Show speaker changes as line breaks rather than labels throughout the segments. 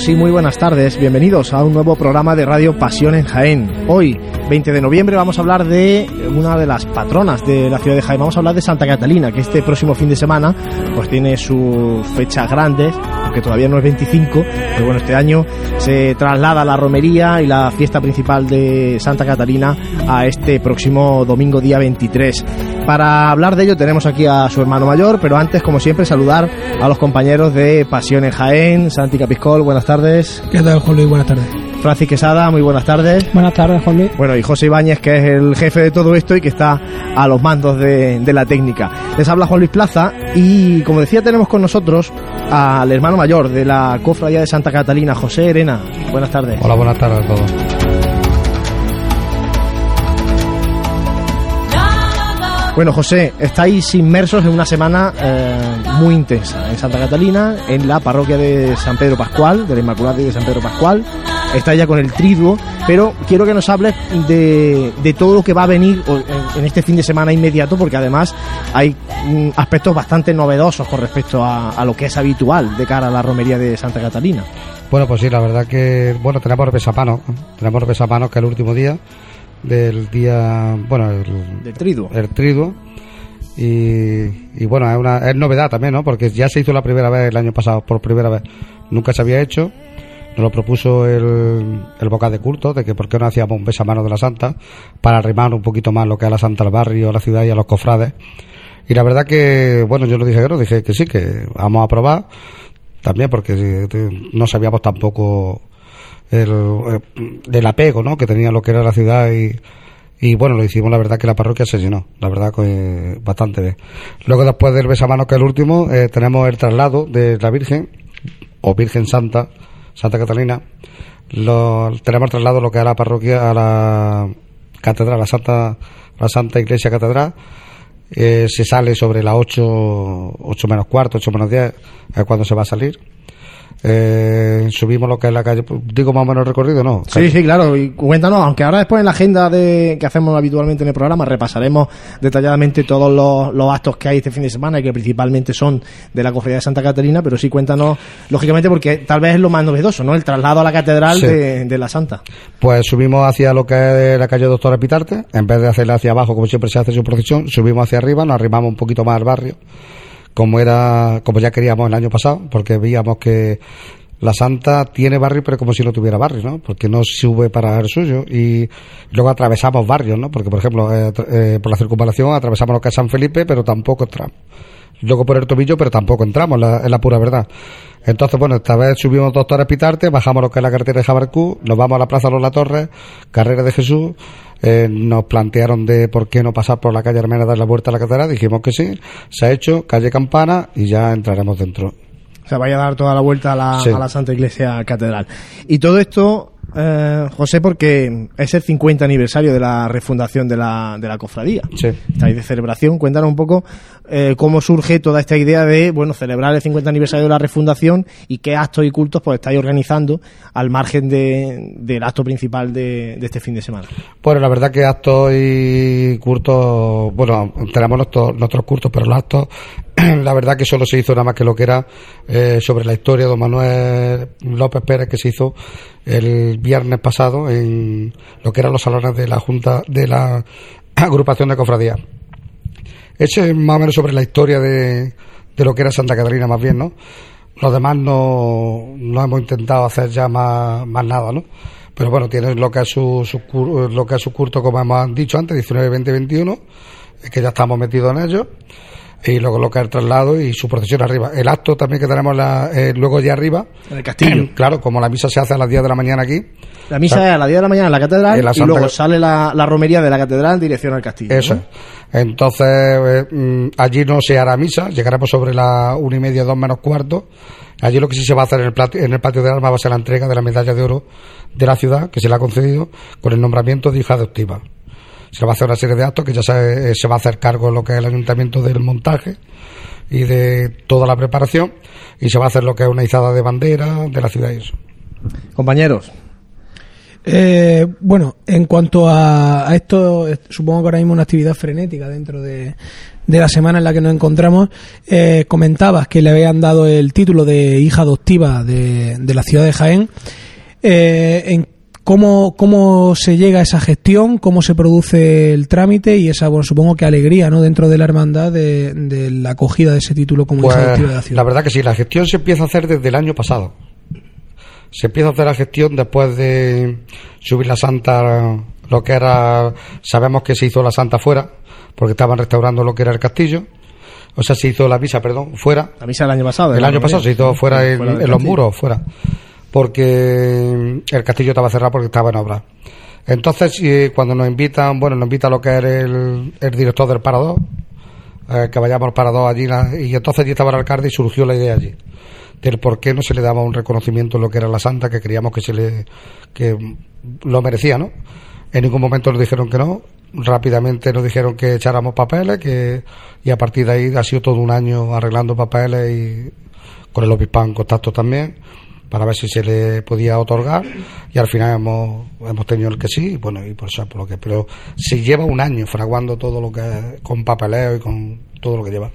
Saludos muy buenas tardes. Bienvenidos a un nuevo programa de Radio Pasión en Jaén. Hoy, 20 de noviembre, vamos a hablar de una de las patronas de la ciudad de Jaén. Vamos a hablar de Santa Catalina, que este próximo fin de semana pues tiene sus fechas grandes, aunque todavía no es 25, pero bueno, este año se traslada la romería y la fiesta principal de Santa Catalina a este próximo domingo día 23. Para hablar de ello tenemos aquí a su hermano mayor, pero antes, como siempre, saludar a los compañeros de Pasión en Jaén, Santi Capiscol, buenas tardes.
¿Qué tal, Juan Luis? Buenas tardes.
Francis Quesada, muy buenas tardes.
Buenas tardes, Juan Luis.
Bueno, y José Ibáñez, que es el jefe de todo esto y que está a los mandos de, de la técnica. Les habla Juan Luis Plaza y, como decía, tenemos con nosotros al hermano mayor de la cofradía de Santa Catalina, José Herena. Buenas tardes.
Hola, buenas tardes a todos.
Bueno, José, estáis inmersos en una semana eh, muy intensa en Santa Catalina, en la parroquia de San Pedro Pascual, de la Inmaculada de San Pedro Pascual. Estáis ya con el triduo, pero quiero que nos hables de, de todo lo que va a venir en, este fin de semana inmediato, porque además hay mm, aspectos bastante novedosos con respecto a, a, lo que es habitual de cara a la romería de Santa Catalina.
Bueno, pues sí, la verdad que, bueno, tenemos besapano, tenemos besapano que el último día del día, bueno, el,
del triduo.
El triduo. Y, y, bueno, es, una, es novedad también, ¿no? Porque ya se hizo la primera vez el año pasado, por primera vez. Nunca se había hecho. Nos lo propuso el, el Boca de Culto, de que por qué no hacíamos un besamano de la Santa, para arrimar un poquito más lo que es la Santa al barrio, a la ciudad y a los cofrades. Y la verdad que, bueno, yo lo dije, yo dije que sí, que vamos a probar. También porque no sabíamos tampoco el, del apego ¿no? que tenía lo que era la ciudad y, y bueno, lo hicimos, la verdad que la parroquia se llenó, la verdad que bastante bien. Luego después del besamano que es el último, eh, tenemos el traslado de la Virgen, o Virgen Santa, Santa Catalina, lo, tenemos traslado lo que es la parroquia a la catedral, la Santa, la Santa Iglesia Catedral, eh, se sale sobre las 8, 8 menos cuarto, 8 menos 10, es cuando se va a salir eh, subimos lo que es la calle, digo más o menos recorrido, ¿no?
Sí, sí, claro, y cuéntanos, aunque ahora después en la agenda de que hacemos habitualmente en el programa repasaremos detalladamente todos los, los actos que hay este fin de semana y que principalmente son de la cofradía de Santa Catarina, pero sí cuéntanos, lógicamente, porque tal vez es lo más novedoso, ¿no? El traslado a la catedral sí. de, de, la Santa.
Pues subimos hacia lo que es la calle Doctora Pitarte, en vez de hacerla hacia abajo, como siempre se hace su procesión, subimos hacia arriba, nos arrimamos un poquito más al barrio como era como ya queríamos el año pasado porque veíamos que la Santa tiene barrio pero como si no tuviera barrio no porque no sube para el suyo y luego atravesamos barrios no porque por ejemplo eh, eh, por la circunvalación atravesamos lo que es San Felipe pero tampoco entramos. Luego por el tobillo pero tampoco entramos la, es la pura verdad entonces bueno esta vez subimos Doctor Pitarte bajamos lo que es la carretera de Jabarcú nos vamos a la Plaza de la Torres Carrera de Jesús eh, nos plantearon de por qué no pasar por la calle Armena dar la vuelta a la catedral, dijimos que sí, se ha hecho, calle Campana y ya entraremos dentro.
O sea, vaya a dar toda la vuelta a la, sí. a la Santa Iglesia Catedral. Y todo esto, eh, José, porque es el 50 aniversario de la refundación de la, de la cofradía.
Sí.
Estáis de celebración. Cuéntanos un poco eh, cómo surge toda esta idea de, bueno, celebrar el 50 aniversario de la refundación y qué actos y cultos pues estáis organizando al margen de, del acto principal de, este fin de semana.
Bueno, la verdad que actos y cultos, bueno, tenemos nuestros, nuestros cultos, pero los actos la verdad que solo se hizo nada más que lo que era eh, sobre la historia de don Manuel López Pérez que se hizo el viernes pasado en lo que eran los salones de la Junta de la agrupación de cofradía. Ese es más o menos sobre la historia de, de lo que era Santa Catalina más bien, ¿no? Los demás no, no hemos intentado hacer ya más, más nada, ¿no? Pero bueno, tiene lo que es su, su, lo que es su curto, como hemos dicho antes, 19, 20, 21, que ya estamos metidos en ello y luego lo que es el traslado y su procesión arriba. El acto también que tenemos la, eh, luego ya arriba.
En el castillo.
claro, como la misa se hace a las 10 de la mañana aquí.
La misa es a las 10 de la mañana en la catedral en la y luego sale la, la, romería de la catedral en dirección al castillo.
Eso.
¿no?
Entonces, eh, allí no se hará misa, llegaremos sobre la una y media, dos menos cuarto. Allí lo que sí se va a hacer en el, patio, en el patio de armas va a ser la entrega de la medalla de oro de la ciudad, que se le ha concedido con el nombramiento de hija adoptiva se va a hacer una serie de actos que ya se, se va a hacer cargo lo que es el ayuntamiento del montaje y de toda la preparación y se va a hacer lo que es una izada de bandera de la ciudad y eso.
Compañeros,
Eh, bueno, en cuanto a, esto, supongo que ahora mismo una actividad frenética dentro de, la semana en la que nos encontramos. Eh, comentabas que le habían dado el título de hija adoptiva de, la ciudad de Jaén. Eh, en ¿Cómo, ¿Cómo se llega a esa gestión? ¿Cómo se produce el trámite? Y esa, bueno, supongo que alegría, ¿no? Dentro de la hermandad de, la acogida de ese título como
pues, de la ciudad. La verdad que sí, la gestión se empieza a hacer desde el año pasado. Se empieza a hacer la gestión después de subir la santa, lo que era, sabemos que se hizo la santa fuera, porque estaban restaurando lo que era el castillo. O sea, se hizo la misa, perdón, fuera.
La misa el año pasado.
El año pasado se hizo fuera, en, los muros, fuera porque el castillo estaba cerrado porque estaba en obra. Entonces, cuando nos invitan, bueno, nos invita lo que es el, director del Parador, eh, que vayamos al Parador allí, y entonces allí estaba el alcalde y surgió la idea allí, del por qué no se le daba un reconocimiento en lo que era la Santa, que creíamos que se le, que lo merecía, ¿no? En ningún momento nos dijeron que no, rápidamente nos dijeron que echáramos papeles, que, y a partir de ahí ha sido todo un año arreglando papeles y con el obispado en contacto también para ver si se le podía otorgar y al final hemos, hemos tenido el que sí y bueno y por eso por lo que pero se lleva un año fraguando todo lo que con papeleo y con todo lo que lleva.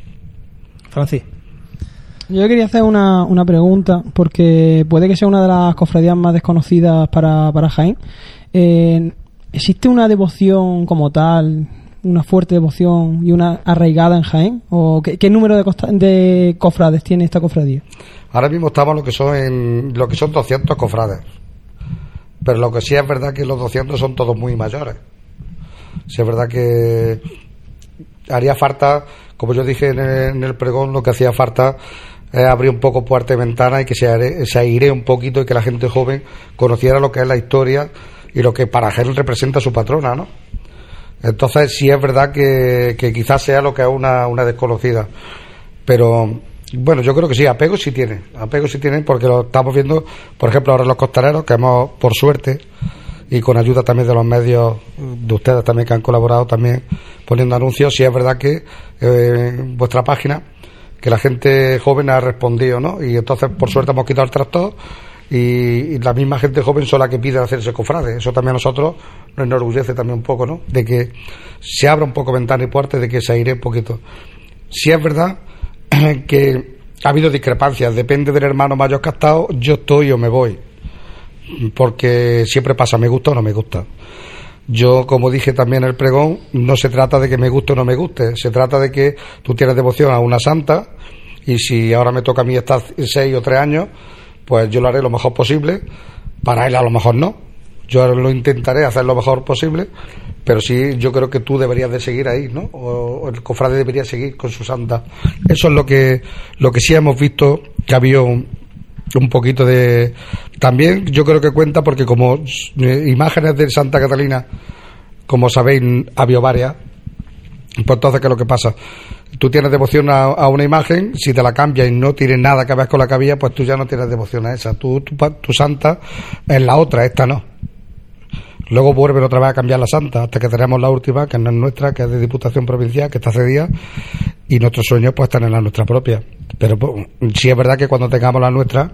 Francis.
Yo quería hacer una, una pregunta porque puede que sea una de las cofradías más desconocidas para, para Jaén. Eh, ¿existe una devoción como tal una fuerte devoción y una arraigada en Jaén? ¿O qué, número de, de cofrades tiene esta cofradía?
Ahora mismo estamos lo que son en lo que son 200 cofrades. Pero lo que sí es verdad que los 200 son todos muy mayores. Sí es verdad que haría falta, como yo dije en el, pregón, lo que hacía falta es abrir un poco puerta y ventana y que se, se aire un poquito y que la gente joven conociera lo que es la historia y lo que para él representa su patrona, ¿no? Entonces sí es verdad que, que quizás sea lo que es una, una desconocida. Pero bueno, yo creo que sí, apego sí tiene, apego sí tiene porque lo estamos viendo, por ejemplo, ahora los costaleros, que hemos, por suerte, y con ayuda también de los medios de ustedes también que han colaborado también poniendo anuncios, sí es verdad que eh, vuestra página, que la gente joven ha respondido, ¿no? Y entonces, por suerte, hemos quitado el tractor y, la misma gente joven son la que pide hacerse cofrade. Eso también a nosotros nos enorgullece también un poco, ¿no? De que se abra un poco ventana y puerta, de que se aire un poquito. Si es verdad que ha habido discrepancias, depende del hermano mayor que yo estoy o me voy, porque siempre pasa, me gusta o no me gusta. Yo, como dije también en el pregón, no se trata de que me guste o no me guste, se trata de que tú tienes devoción a una santa y si ahora me toca a mí estar seis o tres años, pues yo lo haré lo mejor posible, para él a lo mejor no, yo lo intentaré hacer lo mejor posible, pero sí yo creo que tú deberías de seguir ahí, ¿no? O, el cofrade debería seguir con su santa. Eso es lo que lo que sí hemos visto que ha habido un, poquito de también yo creo que cuenta porque como eh, imágenes de Santa Catalina como sabéis ha habido varias pues entonces qué es lo que pasa tú tienes devoción a, una imagen si te la cambias y no tienes nada que ver con la que había pues tú ya no tienes devoción a esa. Tú tu, tu santa es la otra esta no. Luego vuelven otra vez a cambiar la santa hasta que tenemos la última, que no es nuestra, que es de Diputación Provincial, que está cedida, y nuestros sueños pues están en la nuestra propia. Pero pues, sí es verdad que cuando tengamos la nuestra,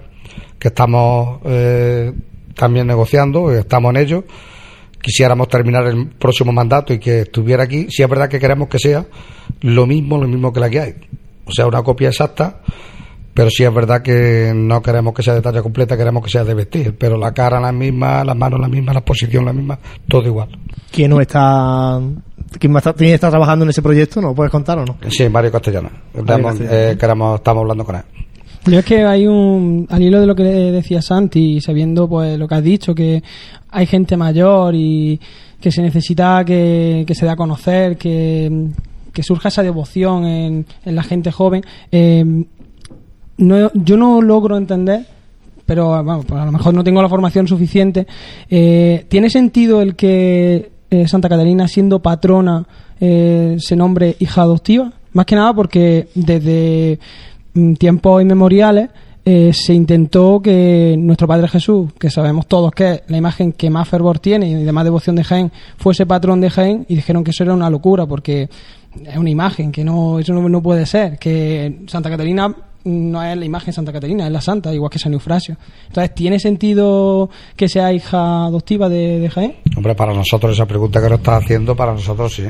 que estamos eh, también negociando, estamos en ello, quisiéramos terminar el próximo mandato y que estuviera aquí, sí es verdad que queremos que sea lo mismo, lo mismo que la que hay. O sea, una copia exacta pero sí es verdad que no queremos que sea de talla completa, queremos que sea de vestir, pero la cara la misma, las manos la misma, la posición la misma, todo igual.
¿Quién no está ¿Quién está, está trabajando en ese proyecto? ¿No puedes contar o no?
Sí, Mario Castellano. Eh, estamos, estamos hablando con él.
Yo es que hay un, al hilo de lo que decía Santi, sabiendo pues lo que has dicho, que hay gente mayor y que se necesita que, se dé a conocer, que, que surja esa devoción en, en la gente joven. Eh, no, yo no logro entender, pero vamos, pues a lo mejor no tengo la formación suficiente. Eh, ¿Tiene sentido el que eh, Santa Catalina, siendo patrona, eh, se nombre hija adoptiva? Más que nada porque desde tiempos inmemoriales se intentó que nuestro Padre Jesús, que sabemos todos que es la imagen que más fervor tiene y de más devoción de Jaén, fuese patrón de Jaén y dijeron que eso era una locura porque es una imagen, que no eso no, no puede ser, que Santa Catalina no es la imagen Santa Catarina, es la Santa, igual que San Eufrasio. Entonces, ¿tiene sentido que sea hija adoptiva de, de Jaén?
Hombre, para nosotros esa pregunta que nos estás haciendo, para nosotros sí.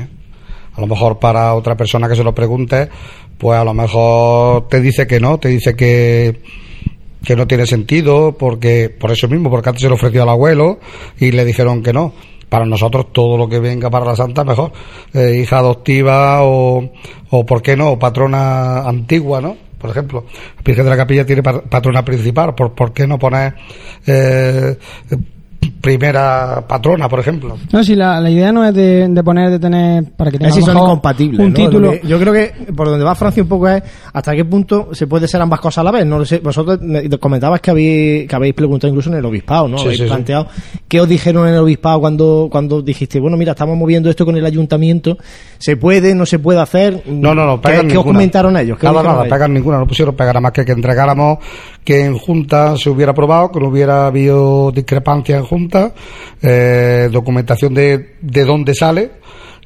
A lo mejor para otra persona que se lo pregunte, pues a lo mejor te dice que no, te dice que que no tiene sentido porque por eso mismo porque antes se lo ofreció al abuelo y le dijeron que no. Para nosotros todo lo que venga para la santa mejor. Eh, hija adoptiva o o por qué no patrona antigua no por ejemplo, la Virgen de la Capilla tiene patrona principal, ¿por, por qué no poner eh, primera patrona, por ejemplo.
No, si la, la idea no es de, de, poner, de tener, para que tenga
si son incompatibles,
un
¿no?
título.
Yo creo que por donde va Francia un poco es hasta qué punto se puede ser ambas cosas a la vez. No lo sé. Vosotros comentabas que habéis, que habéis preguntado incluso en el obispado, ¿no?
Sí,
habéis
sí,
planteado. ¿Qué os dijeron en el obispado cuando, cuando dijiste, bueno, mira, estamos moviendo esto con el ayuntamiento? ¿Se puede, no se puede hacer?
No, no, no,
¿Qué, ¿qué os
ninguna.
comentaron ellos? ¿Qué
Nada, nada,
ellos?
pegan ninguna, no pusieron pegar, más que que entregáramos que en Junta se hubiera aprobado, que no hubiera habido discrepancia en Junta, eh, documentación de, de dónde sale,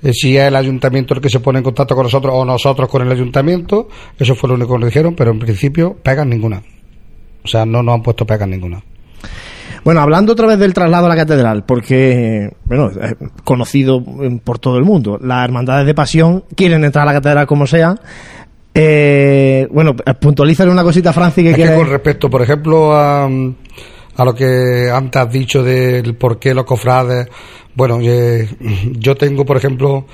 eh, si es el ayuntamiento el que se pone en contacto con nosotros o nosotros con el ayuntamiento, eso fue lo único que nos dijeron, pero en principio pegan ninguna. O sea, no nos han puesto pegas ninguna.
Bueno, hablando otra vez del traslado a la catedral, porque, bueno, es conocido por todo el mundo. Las hermandades de pasión quieren entrar a la catedral como sea. Eh, bueno, puntualizar una cosita, Francis, que
Es que con respecto, por ejemplo, a, a lo que antes has dicho del por qué los cofrades, bueno, eh, yo tengo, por ejemplo,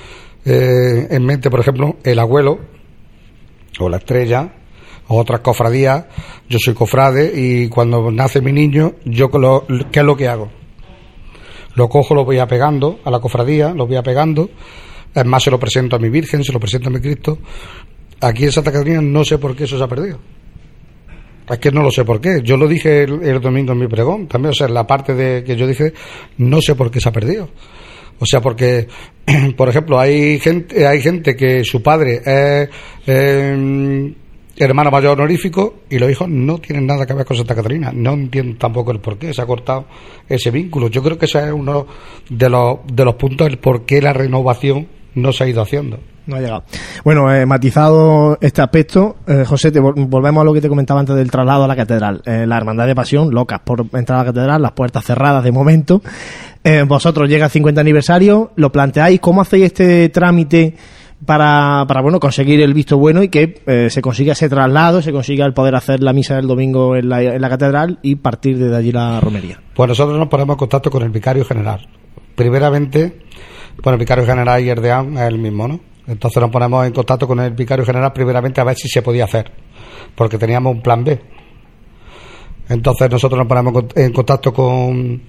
eh, en mente, por ejemplo, el abuelo o la estrella o otras cofradías. Yo soy cofrade y cuando nace mi niño, yo lo- ¿qué es lo que hago? Lo cojo, lo voy apegando a la cofradía, lo voy apegando. Es más, se lo presento a mi Virgen, se lo presento a mi Cristo. Aquí en Santa Catarina no sé por qué eso se ha perdido. Es que no lo sé por qué. Yo lo dije el, el domingo en mi pregón también. O sea, la parte de que yo dije, no sé por qué se ha perdido. O sea, porque, por ejemplo, hay gente, hay gente que su padre es eh, hermano mayor honorífico y los hijos no tienen nada que ver con Santa Catarina. No entiendo tampoco el por qué se ha cortado ese vínculo. Yo creo que ese es uno de los, de los puntos del por qué la renovación no se ha ido haciendo.
No ha llegado. Bueno, eh, matizado este aspecto, eh, José, te vol- volvemos a lo que te comentaba antes del traslado a la catedral. Eh, la Hermandad de Pasión, locas por entrar a la catedral, las puertas cerradas de momento. Vosotros llega el 50 aniversario, lo planteáis, ¿cómo hacéis este trámite para, para bueno, conseguir el visto bueno y que se consiga ese traslado, se consiga el poder hacer la misa del domingo en la, en la catedral y partir desde allí la romería?
Pues nosotros nos ponemos en contacto con el vicario general. Primeramente, bueno, el vicario general y el deán es el mismo, ¿no? Entonces nos ponemos en contacto con el vicario general primeramente a ver si se podía hacer, porque teníamos un plan B. Entonces nosotros nos ponemos en cont- en contacto con,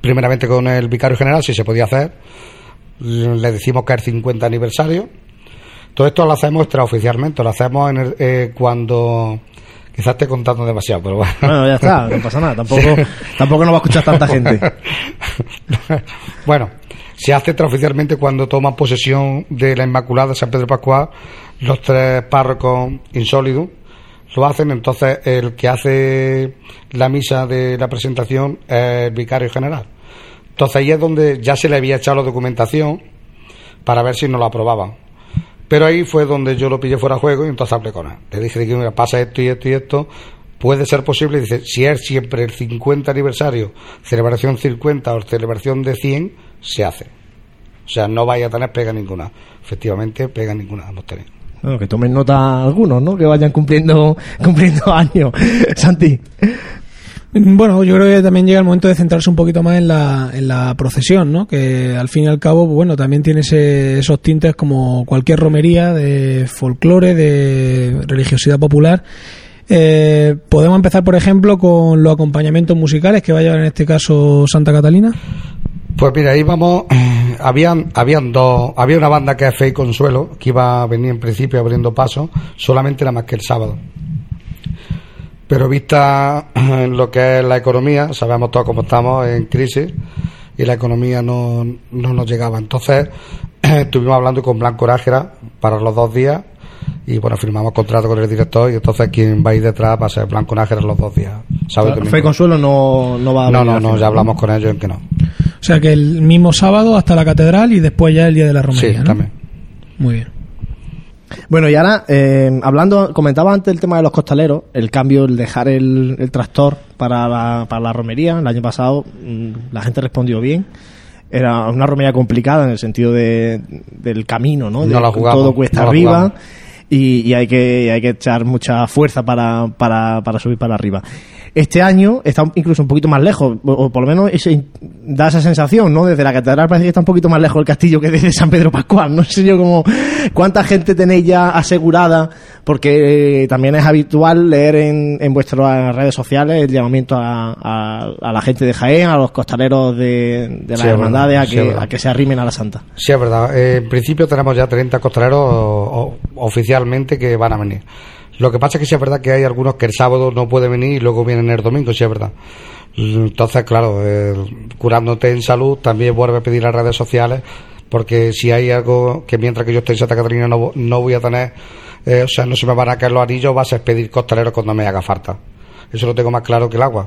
primeramente con el vicario general, si se podía hacer. Le decimos que es el 50 aniversario. Todo esto lo hacemos extraoficialmente, lo hacemos en el- eh, cuando... Quizás esté contando demasiado, pero bueno.
Bueno, ya está, no pasa nada, tampoco, tampoco nos va a escuchar tanta gente.
bueno, se hace extraoficialmente cuando toman posesión de la Inmaculada San Pedro Pascual los tres párrocos insólidos. Lo hacen, entonces el que hace la misa de la presentación es el vicario general. Entonces ahí es donde ya se le había echado la documentación para ver si nos lo aprobaban. Pero ahí fue donde yo lo pillé fuera de juego y entonces hablé con él. Le dije que mira, pasa esto y esto y esto. Puede ser posible, dice, si es siempre el 50 aniversario, celebración 50 o celebración de 100, se hace. O sea, no vaya a tener pega ninguna. Efectivamente, pega ninguna hemos tenido.
Bueno, que tomen nota algunos, ¿no? Que vayan cumpliendo, cumpliendo años. Santi.
Bueno, yo creo que también llega el momento de centrarse un poquito más en la, en la procesión, ¿no? Que al fin y al cabo, pues bueno, también tiene ese- esos tintes como cualquier romería de folclore, de religiosidad popular. Eh, Podemos empezar, por ejemplo, con los acompañamientos musicales que va a llevar en este caso Santa Catalina.
Pues mira, ahí vamos. Habían, habían dos. Había una banda que es Fe y Consuelo, que iba a venir en principio abriendo paso, solamente nada más que el sábado. Pero vista lo que es la economía, sabemos todos cómo estamos en crisis y la economía no, no nos llegaba. Entonces, estuvimos hablando con Blanco Nájera para los dos días y bueno, firmamos contrato con el director y entonces quien va a ir detrás va a ser Blanco Nájera los dos días. domingo.
Fe Consuelo no, no va a
No, no, no, ya hablamos con ellos en que no.
O sea que el mismo sábado hasta la catedral y después ya el día de la romería,
Sí,
¿no?
también.
Muy bien.
Bueno, y ahora, eh, hablando, comentaba antes el tema de los costaleros, el cambio, el dejar el, el tractor para la, para la romería. El año pasado mm, la gente respondió bien. Era una romería complicada en el sentido de, del camino, ¿no?
No
De
la jugamos,
todo cuesta
no la
arriba. Y, y hay que hay que echar mucha fuerza para, para, para subir para arriba. Este año está incluso un poquito más lejos, o, por lo menos ese- da esa sensación, ¿no? Desde la catedral parece que está un poquito más lejos el castillo que desde San Pedro Pascual. No sé yo cómo, cuánta gente tenéis ya asegurada, porque eh, también es habitual leer en, en vuestras redes sociales el llamamiento a, a- a la gente de Jaén, a los costaleros de, de las
Sí, es
hermandades, a que,
es
a que se arrimen a la Santa.
Sí, es verdad. Eh, en principio tenemos ya 30 costaleros o- o- oficialmente que van a venir. Lo que pasa es que sí es verdad que hay algunos que el sábado no pueden venir y luego vienen el domingo, sí es verdad. Entonces, claro, curándote en salud también vuelve a pedir a redes sociales porque si hay algo que mientras que yo esté en Santa Catarina no, no voy a tener, eh, o sea, no se me van a caer los anillos, va a pedir costaleros cuando me haga falta. Eso lo tengo más claro que el agua.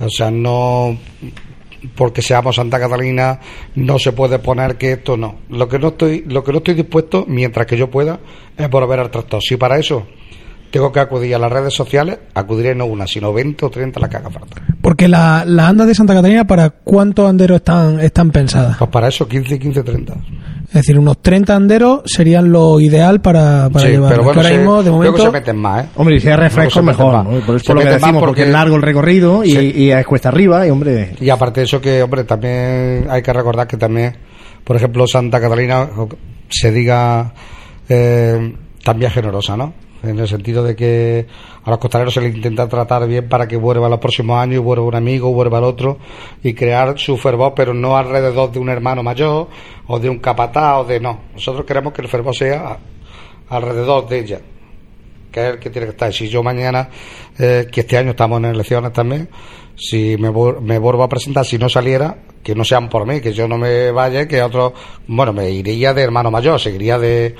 O sea, no porque seamos Santa Catalina no se puede poner que esto no. Lo que no estoy, lo que no estoy dispuesto, mientras que yo pueda, es volver al tractor. Si para eso tengo que acudir a las redes sociales, acudiré no una, sino 20 o 30 las que haga falta.
Porque la- las andas de Santa Catarina, ¿para cuántos anderos están, están pensadas?
Pues para eso 15, 15, 30.
Es decir, unos 30 anderos serían lo ideal para, para
Sí,
llevar.
pero bueno,
ahora mismo, de momento,
se meten más, ¿eh?
Hombre, y si hay refresco mejor, Por, eso
Se
por lo que decimos, porque, es largo el recorrido y,
Sí.
y es cuesta arriba y, hombre,
Y aparte de eso que, hombre, también hay que recordar que también, por ejemplo, Santa Catalina se diga eh, también generosa, ¿no? En el sentido de que a los costaleros se les intenta tratar bien para que vuelva los próximos años, vuelva un amigo, vuelva el otro, y crear su fervor, pero no alrededor de un hermano mayor, o de un capataz, o de no. Nosotros queremos que el fervor sea alrededor de ella que es el que tiene que estar. Si yo mañana, eh, que este año estamos en elecciones también, si me, me vuelvo a presentar, si no saliera, que no sean por mí, que yo no me vaya, que otro, bueno, me iría de hermano mayor, seguiría de,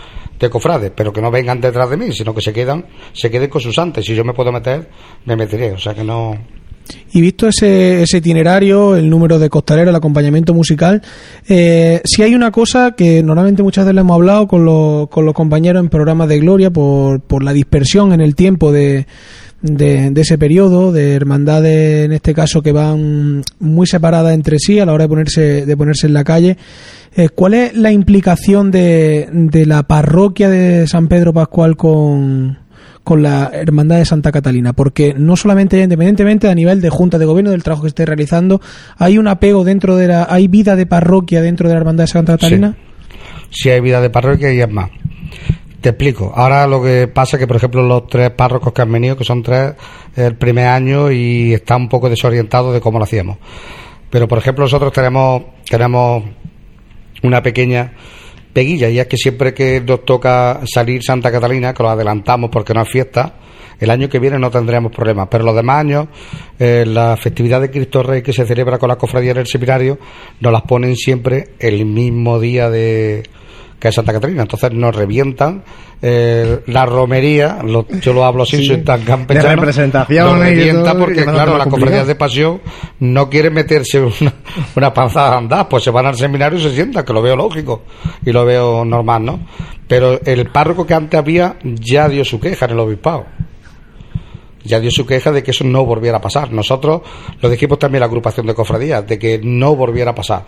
de cofrades, pero que no vengan detrás de mí, sino que se quedan, se queden con sus antes. Si yo me puedo meter, me meteré, o sea que no.
y visto ese, ese itinerario, el número de costaleros, el acompañamiento musical, eh, si hay una cosa que normalmente muchas veces le hemos hablado con los, con los compañeros en programas de Gloria por, por la dispersión en el tiempo de, de, de ese periodo, de hermandades en este caso que van muy separadas entre sí a la hora de ponerse, de ponerse en la calle. Eh, ¿Cuál es la implicación de, de la parroquia de San Pedro Pascual con, con la Hermandad de Santa Catalina, porque no solamente independientemente a nivel de Junta de Gobierno del trabajo que esté realizando, hay un apego dentro de la, hay vida de parroquia dentro de la Hermandad de Santa Catalina.
si hay vida de parroquia y es más. Te explico. Ahora lo que pasa es que, por ejemplo, los tres párrocos que han venido, que son tres el primer año y están un poco desorientados de cómo lo hacíamos. Pero, por ejemplo, nosotros tenemos, tenemos una pequeña peguilla y es que siempre que nos toca salir Santa Catalina, que lo adelantamos porque no es fiesta, el año que viene no tendremos problemas. Pero los demás años, eh, la festividad de Cristo Rey que se celebra con la cofradía en el seminario, nos las ponen siempre el mismo día de que es Santa Catalina. Entonces nos revientan eh, la romería, lo- yo lo hablo así,
Sí.
soy tan campechano.
De representaciones
nos revienta
todo,
porque,
a
claro, las cofradías de pasión no quieren meterse una, una panzada a andar, pues se van al seminario y se sientan, que lo veo lógico y lo veo normal, ¿no? Pero el párroco que antes había ya dio su queja en el obispado. Ya dio su queja de que eso no volviera a pasar. Nosotros lo dijimos también la agrupación de cofradías, de que no volviera a pasar.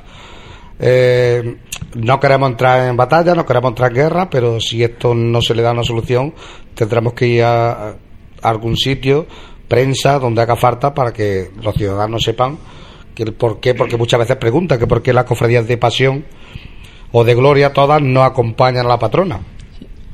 Eh, no queremos entrar en batalla, no queremos entrar en guerra, pero si esto no se le da una solución, tendremos que ir a, algún sitio, prensa, donde haga falta, para que los ciudadanos sepan que el por qué, porque muchas veces preguntan que por qué las cofradías de pasión o de gloria todas no acompañan a la patrona.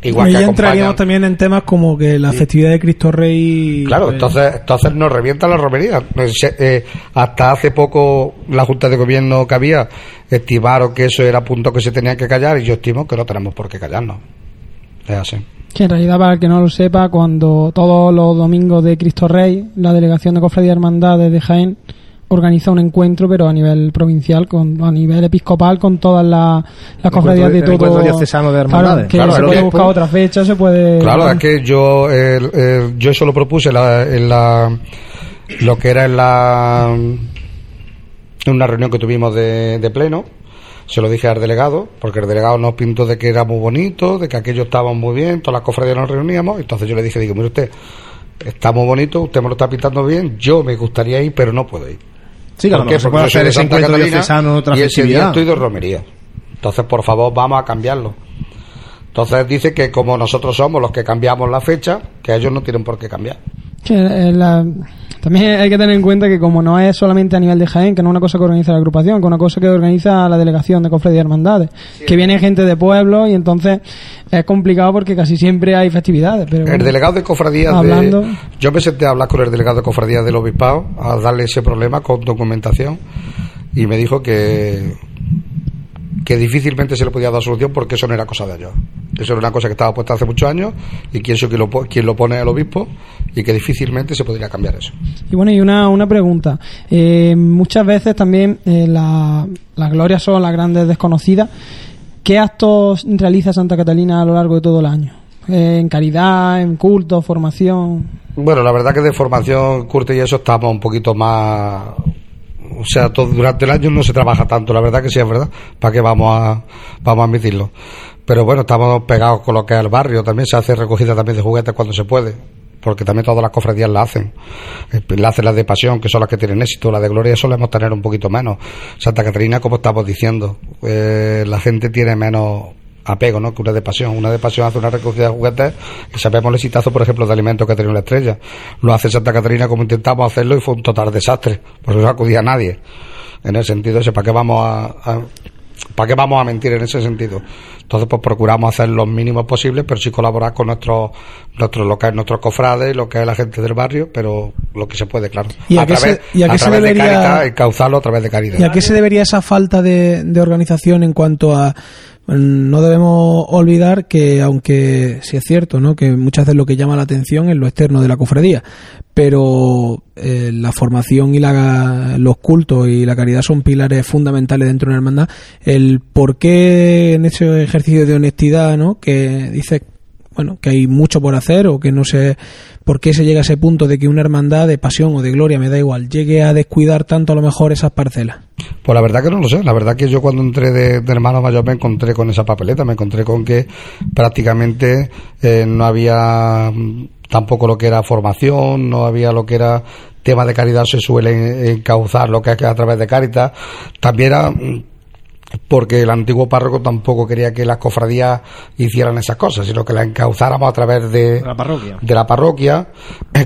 Igual
y
que
ya entraríamos también en temas como que la festividad de Cristo Rey.
Claro,
pues,
entonces, entonces nos revienta la romería. Eh, eh, hasta hace poco la Junta de Gobierno que había estimaron que eso era punto que se tenía que callar y yo estimo que no tenemos por qué callarnos. Es así.
Que en realidad, para el que no lo sepa, cuando todos los domingos de Cristo Rey, la delegación de Cofradía Hermandades de Jaén organiza un encuentro, pero a nivel provincial, con, a nivel episcopal, con todas las, las cofradías de
el
todo.
encuentro diocesano de hermandades.
Claro, que
Claro,
se puede
que-
buscar otra fecha, se puede.
Claro, es que yo, el- el- yo eso lo propuse la- en la, lo que era en la, en una reunión que tuvimos de, de pleno, se lo dije al delegado, porque el delegado nos pintó de que era muy bonito, de que aquello estaba muy bien, todas las cofradías nos reuníamos, entonces yo le dije, digo, mire usted, está muy bonito, usted me lo está pintando bien, yo me gustaría ir, pero no puedo ir.
Sí, claro,
¿Por qué?
se
Porque
puede
yo soy
hacer ese encuentro
Catalina
diocesano otra
y ese día
festividad.
estoy de romería. Entonces, por favor, vamos a cambiarlo. Entonces dice que como nosotros somos los que cambiamos la fecha, que ellos no tienen por qué cambiar.
Que, eh, la- también hay que tener en cuenta que como no es solamente a nivel de Jaén, que no es una cosa que organiza la agrupación, que es una cosa que organiza la delegación de cofradías y hermandades, que viene gente de pueblo y entonces es complicado porque casi siempre hay festividades. Pero
El delegado de cofradías
Hablando-
de... Yo me senté a hablar con el delegado de cofradías del obispado, a darle ese problema con documentación, y me dijo que que difícilmente se le podía dar solución porque eso no era cosa de ellos. Eso era una cosa que estaba puesta hace muchos años y quien, eso, quien, lo, quien lo pone el obispo y que difícilmente se podría cambiar eso.
Y bueno, y una, una pregunta. Eh, muchas veces también eh, la- las glorias son las grandes desconocidas. ¿Qué actos realiza Santa Catalina a lo largo de todo el año? Eh, en caridad, en culto, formación.
Bueno, la verdad que de formación, curte y eso estamos un poquito más... O sea, todo, durante el año no se trabaja tanto, la verdad que sí es verdad. ¿Para qué vamos a, vamos a admitirlo? Pero bueno, estamos pegados con lo que es el barrio. También se hace recogida también de juguetes cuando se puede. Porque también todas las cofradías la hacen. Eh, La hacen las de pasión, que son las que tienen éxito. Las de gloria solemos tener un poquito menos. Santa Catarina, como estamos diciendo, eh, la gente tiene menos apego, ¿no? Que una de pasión. Una de pasión hace una recogida de juguetes y sabemos el exitazo, por ejemplo, de alimentos que ha tenido la estrella. Lo hace Santa Catarina como intentamos hacerlo y fue un total desastre, porque no acudía a nadie. En el sentido ese, ¿para qué vamos a, a- ¿para qué vamos a mentir en ese sentido? Entonces, pues procuramos hacer los mínimos posibles, pero sí colaborar con nuestros, nuestros, lo que es nuestros cofrades, lo que es la gente del barrio, pero lo que se puede, claro.
¿Y a
a
qué
través,
se- y a qué
través
debería-
de caridad, encauzarlo a través de caridad.
¿Y a qué se debería esa falta de, de organización en cuanto a no debemos olvidar que aunque sí es cierto ¿no? que muchas veces lo que llama la atención es lo externo de la cofradía pero eh, la formación y la, los cultos y la caridad son pilares fundamentales dentro de una hermandad el por qué en ese ejercicio de honestidad ¿no? que dice bueno, que hay mucho por hacer o que no sé por qué se llega a ese punto de que una hermandad de pasión o de gloria, me da igual, llegue a descuidar tanto a lo mejor esas parcelas.
Pues la verdad que no lo sé. La verdad que yo cuando entré de, de hermano mayor me encontré con esa papeleta, me encontré con que prácticamente eh, no había mm, tampoco lo que era formación, no había lo que era tema de caridad, se suele encauzar lo que es a través de Caritas. También era mm, porque el antiguo párroco tampoco quería que las cofradías hicieran esas cosas, sino que las encauzáramos a través de,
la parroquia.
de la parroquia,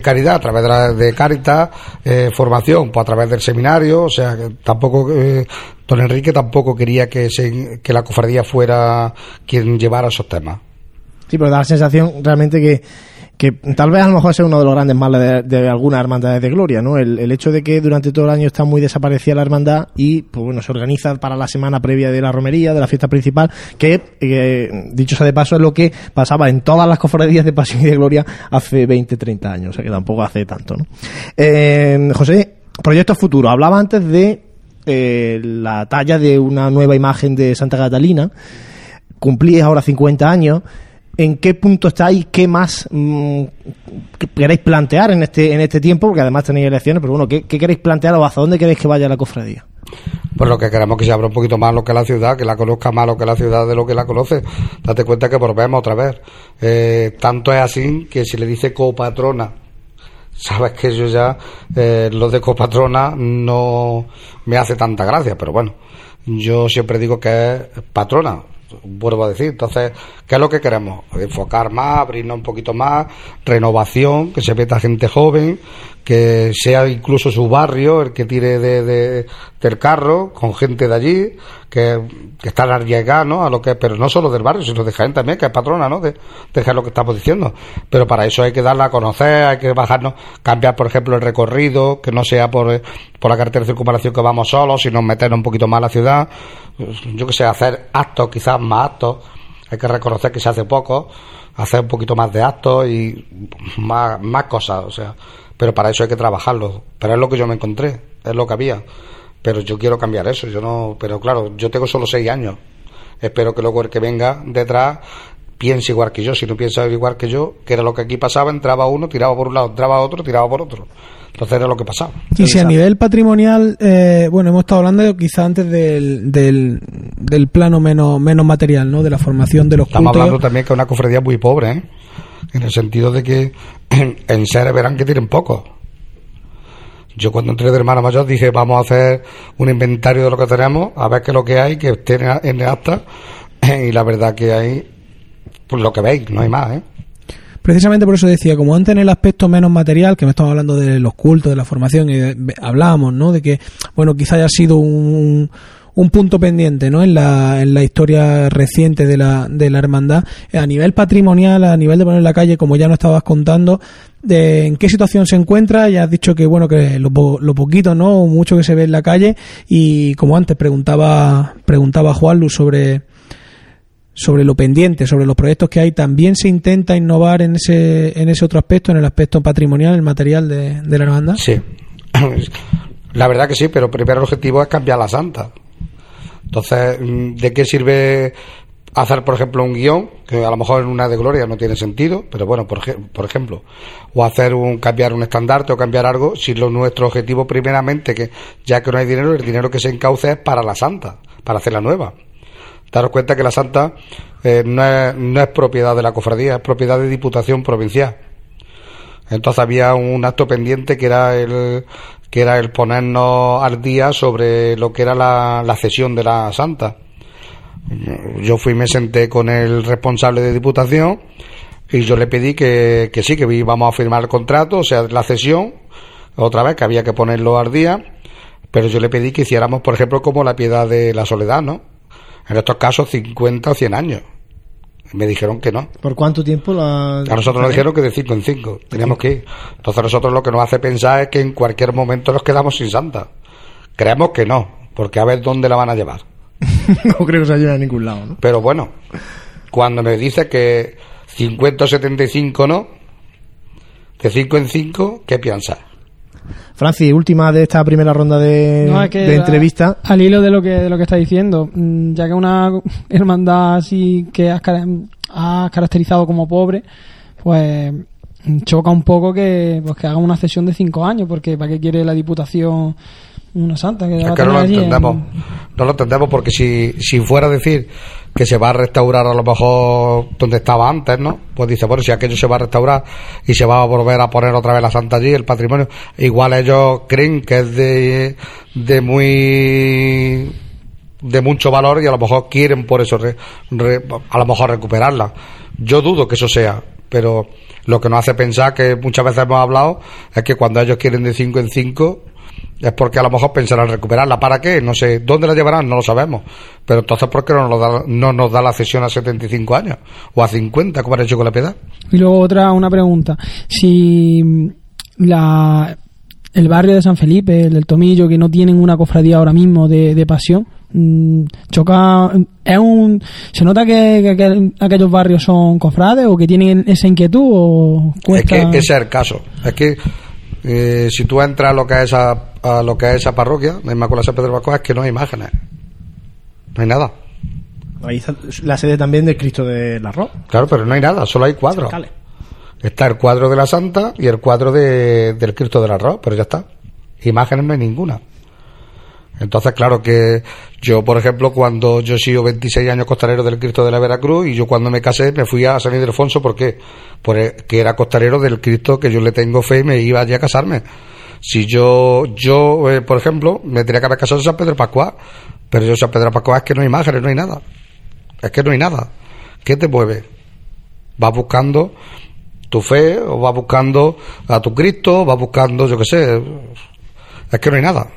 caridad a través de, la, de Caritas, eh, formación pues a través del seminario, o sea, que tampoco, eh, don Enrique tampoco quería que, se, que la cofradía fuera quien llevara esos temas.
Sí, pero da la sensación realmente que, que tal vez a lo mejor sea uno de los grandes males de, de algunas hermandades de gloria, ¿no? El, hecho de que durante todo el año está muy desaparecida la hermandad y, pues bueno, se organiza para la semana previa de la romería, de la fiesta principal, que, eh, dicho sea de paso, es lo que pasaba en todas las cofradías de pasión y de gloria hace 20, 30 años, o sea que tampoco hace tanto, ¿no? Eh, José, proyectos futuros. Hablaba antes de eh, la talla de una nueva imagen de Santa Catalina cumplís ahora 50 años. ¿En qué punto estáis? ¿Qué más mm, que- queréis plantear en este en este tiempo? Porque además tenéis elecciones, pero bueno, ¿qué, queréis plantear o hacia dónde queréis que vaya la cofradía?
Pues lo que queremos que se abra un poquito más lo que la ciudad, que la conozca más lo que la ciudad de lo que la conoce. Date cuenta que volvemos otra vez. Eh, tanto es así que si le dice copatrona, sabes que yo ya, eh, lo de copatrona no me hace tanta gracia, pero bueno, yo siempre digo que es patrona, vuelvo a decir. Entonces, ¿qué es lo que queremos? Enfocar más, abrirnos un poquito más, renovación, que se meta gente joven, que sea incluso su barrio el que tire de, de- del carro con gente de allí que, que están arriesgados ¿no? a lo que pero no solo del barrio sino de gente también que es patrona ¿no? de, de que es lo que estamos diciendo pero para eso hay que darla a conocer hay que bajarnos cambiar por ejemplo el recorrido que no sea por, eh, por la carretera de circunvalación que vamos solos sino meternos un poquito más a la ciudad yo que sé hacer actos quizás más actos hay que reconocer que se hace poco hacer un poquito más de actos y más, más cosas o sea pero para eso hay que trabajarlo. Pero es lo que yo me encontré, es lo que había. Pero yo quiero cambiar eso, yo no, pero claro, yo tengo solo seis años. Espero que luego el que venga detrás piense igual que yo. Si no piensa igual que yo, que era lo que aquí pasaba, entraba uno, tiraba por un lado, entraba otro, tiraba por otro. Entonces era lo que pasaba.
Y si a nivel patrimonial, eh, bueno, hemos estado hablando quizá antes del, del, del, plano menos, menos material, ¿no? De la formación de los
Estamos hablando también que es una cofradía muy pobre, ¿eh? En el sentido de que en seres verán que tienen poco. Yo cuando entré de hermano mayor dije, vamos a hacer un inventario de lo que tenemos, a ver qué es lo que hay, que esté en el acta, y la verdad que hay, pues lo que veis, no hay más, ¿eh?
Precisamente por eso decía, como antes en el aspecto menos material, que me estamos hablando de los cultos, de la formación, y hablábamos, ¿no? De que, bueno, quizá haya sido un, un punto pendiente ¿no? en, la, en la historia reciente de la, de la hermandad. A nivel patrimonial, a nivel de poner en la calle, como ya nos estabas contando, de en qué situación se encuentra. Ya has dicho que bueno que lo, lo poquito, ¿no? mucho que se ve en la calle. Y como antes preguntaba, preguntaba Juan Luz sobre sobre lo pendiente, sobre los proyectos que hay, también se intenta innovar en ese, en ese otro aspecto, en el aspecto patrimonial, el material de, de la hermandad.
Sí, la verdad que sí, pero primero el objetivo es cambiar la santa. Entonces, mm, ¿de qué sirve hacer, por ejemplo, un guion, que a lo mejor en una de gloria no tiene sentido, pero bueno, por, por ejemplo, o hacer un, cambiar un estandarte o cambiar algo, si lo, nuestro objetivo primeramente, que ya que no hay dinero, el dinero que se encauce es para la santa, para hacer la nueva daros cuenta que la Santa eh, no, es, propiedad de la cofradía, es propiedad de Diputación Provincial. Entonces había un acto pendiente que era el que era el ponernos al día sobre lo que era la, la cesión de la Santa. Yo fui me senté con el responsable de Diputación y yo le pedí que, que sí, que íbamos a firmar el contrato, o sea, la cesión, otra vez que había que ponerlo al día, pero yo le pedí que hiciéramos, por ejemplo, como la piedad de la soledad, ¿no? En estos casos 50 o 100 años. Me dijeron que no.
¿Por cuánto tiempo la.?
A nosotros nos dijeron que de 5 en 5. Teníamos que ir. Entonces, nosotros lo que nos hace pensar es que en cualquier momento nos quedamos sin santa. Creemos que no, porque a ver dónde la van a llevar.
no creo que se lleve a ningún lado, ¿no?
Pero bueno, cuando me dice que 50 o 75 no, de 5 en 5, ¿qué piensas?
Francis, última de esta primera ronda de, entrevista.
Al hilo de lo que de lo que está diciendo, mm, ya que una hermandad así que has, caracterizado como pobre, pues choca un poco que pues que haga una cesión de cinco años, porque ¿para qué quiere la Diputación una santa? Que,
no lo entendemos. No lo entendemos porque si, si fuera a decir que se va a restaurar a lo mejor donde estaba antes, ¿no? Pues dice, bueno, si aquello se va a restaurar y se va a volver a poner otra vez la santa allí, el patrimonio, igual ellos creen que es de, de muy de mucho valor y a lo mejor quieren por eso a lo mejor recuperarla. Yo dudo que eso sea, pero lo que nos hace pensar que muchas veces hemos hablado es que cuando ellos quieren de 5 en 5 es porque a lo mejor pensarán recuperarla. ¿Para qué? No sé. ¿Dónde la llevarán? No lo sabemos. Pero entonces, ¿por qué no nos da, no nos da la cesión a 75 años? O a 50, como han hecho con la piedad.
Y luego otra, una pregunta. Si la, el barrio de San Felipe, el del Tomillo, que no tienen una cofradía ahora mismo de, pasión, mm, choca es un se nota que, aquellos barrios son cofrades o que tienen esa inquietud o
es que ese es el caso es que eh, si tú entras a lo que es esa, a lo que es esa parroquia, la Inmaculada San Pedro Pascual, es que no hay imágenes. No hay nada.
Ahí está la sede también del Cristo del Arroz.
Claro, pero no hay nada, solo hay cuadros. Está el cuadro de la Santa y el cuadro de, del Cristo del Arroz, pero ya está. Imágenes no hay ninguna. Entonces, claro que yo, por ejemplo, cuando yo he sido 26 años costalero del Cristo de la Veracruz y yo cuando me casé me fui a San Ildefonso, ¿por qué? Porque era costalero del Cristo que yo le tengo fe y me iba allí a casarme. Si yo, yo, eh, por ejemplo, me tenía que haber casado en San Pedro Pascual, pero yo en San Pedro Pascual es que no hay imágenes, no hay nada. Es que no hay nada. ¿Qué te mueve? Vas buscando tu fe, o vas buscando a tu Cristo, vas buscando, yo qué sé. Es que no hay nada.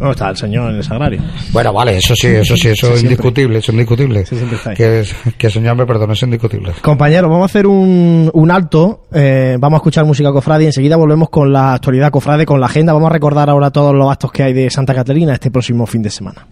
No, está el señor en el sagrario.
Bueno, vale, eso sí, eso sí, eso es indiscutible, eso es indiscutible. que, que el señor me perdone, es indiscutible.
Compañero, vamos a hacer un, un alto, eh, vamos a escuchar música cofrade y enseguida volvemos con la actualidad cofrade, con la agenda. Vamos a recordar ahora todos los actos que hay de Santa Catalina este próximo fin de semana.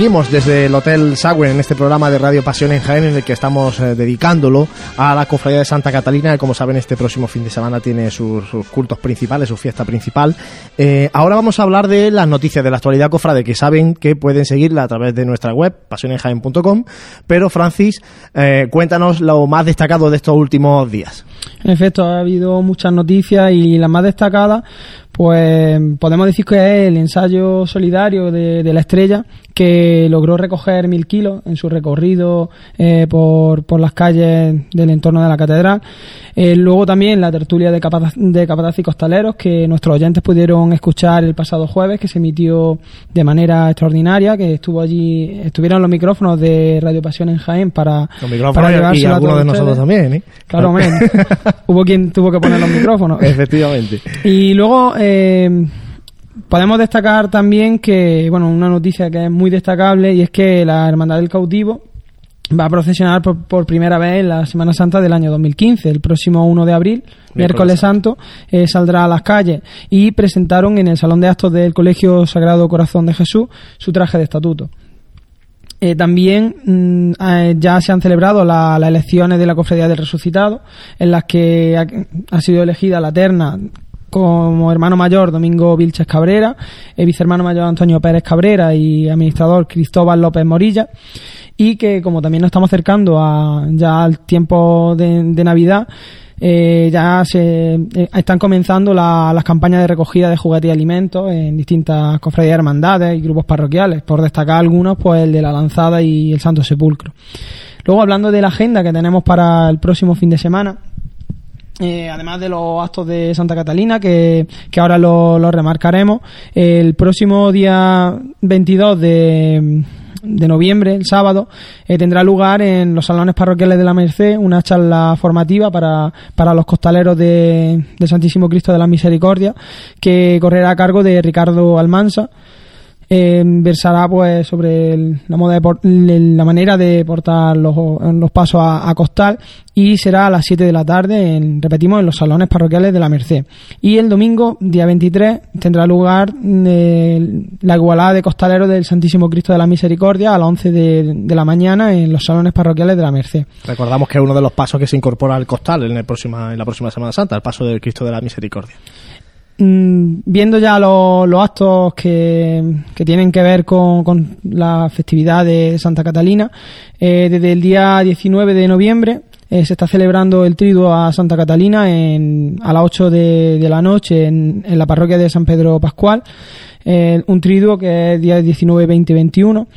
Seguimos desde el Hotel Sagüen en este programa de Radio Pasión en Jaén en el que estamos eh, dedicándolo a la Cofradía de Santa Catalina que como saben este próximo fin de semana tiene sus, cultos principales, su fiesta principal. Eh, ahora vamos a hablar de las noticias de la actualidad cofrade que saben que pueden seguirla a través de nuestra web pasionenjaen.com pero Francis, eh, cuéntanos lo más destacado de estos últimos días.
En efecto, ha habido muchas noticias y las más destacadas, pues podemos decir que es el ensayo solidario de, de la estrella que logró recoger mil kilos en su recorrido eh, por, por las calles del entorno de la catedral. Eh, luego también la tertulia de, capataz, de capataz y costaleros que nuestros oyentes pudieron escuchar el pasado jueves, que se emitió de manera extraordinaria, que estuvo allí, estuvieron los micrófonos de Radio Pasión en Jaén para,
Los
para
y
llevárselo a
algunos de nosotros también, ¿eh?
Claro, men. Hubo quien tuvo que poner los micrófonos.
Efectivamente.
Y luego eh, podemos destacar también que, bueno, una noticia que es muy destacable y es que la Hermandad del Cautivo va a procesionar por, por primera vez en la Semana Santa del año 2015. El próximo 1 de abril, miércoles, santo, eh, saldrá a las calles y presentaron en el Salón de Actos del Colegio Sagrado Corazón de Jesús su traje de estatuto. Eh, también mm, eh, ya se han celebrado la- las elecciones de la Cofradía del Resucitado, en las que ha, ha sido elegida la terna como hermano mayor Domingo Vilches Cabrera, el vicehermano mayor Antonio Pérez Cabrera y administrador Cristóbal López Morilla, y que como también nos estamos acercando a, ya al tiempo de, de Navidad, eh, ya se eh, están comenzando la- las campañas de recogida de juguetes y alimentos en distintas cofradías, hermandades y grupos parroquiales. Por destacar algunos, pues el de la Lanzada y el Santo Sepulcro. Luego, hablando de la agenda que tenemos para el próximo fin de semana, eh, además de los actos de Santa Catalina, que, que ahora lo, remarcaremos, el próximo día 22 de, de noviembre, el sábado, eh, tendrá lugar en los salones parroquiales de la Merced una charla formativa para, para los costaleros de, de Santísimo Cristo de la Misericordia, que correrá a cargo de Ricardo Almansa eh, versará pues sobre la, manera de portar los, los pasos a, costal y será a las 7 de la tarde, en, repetimos, en los salones parroquiales de la Merced. Y el domingo, día 23, tendrá lugar eh, la igualada de costaleros del Santísimo Cristo de la Misericordia a las 11 de, de la mañana en los salones parroquiales de la Merced.
Recordamos que es uno de los pasos que se incorpora al costal en, el próxima, en la próxima Semana Santa, el paso del Cristo de la Misericordia.
Mm, viendo ya los, actos que, que tienen que ver con, con la festividad de Santa Catalina, eh, desde el día 19 de noviembre eh, se está celebrando el triduo a Santa Catalina en, a las 8 de, de la noche en, en la parroquia de San Pedro Pascual. Eh, un triduo que es día 19, 20 y 21.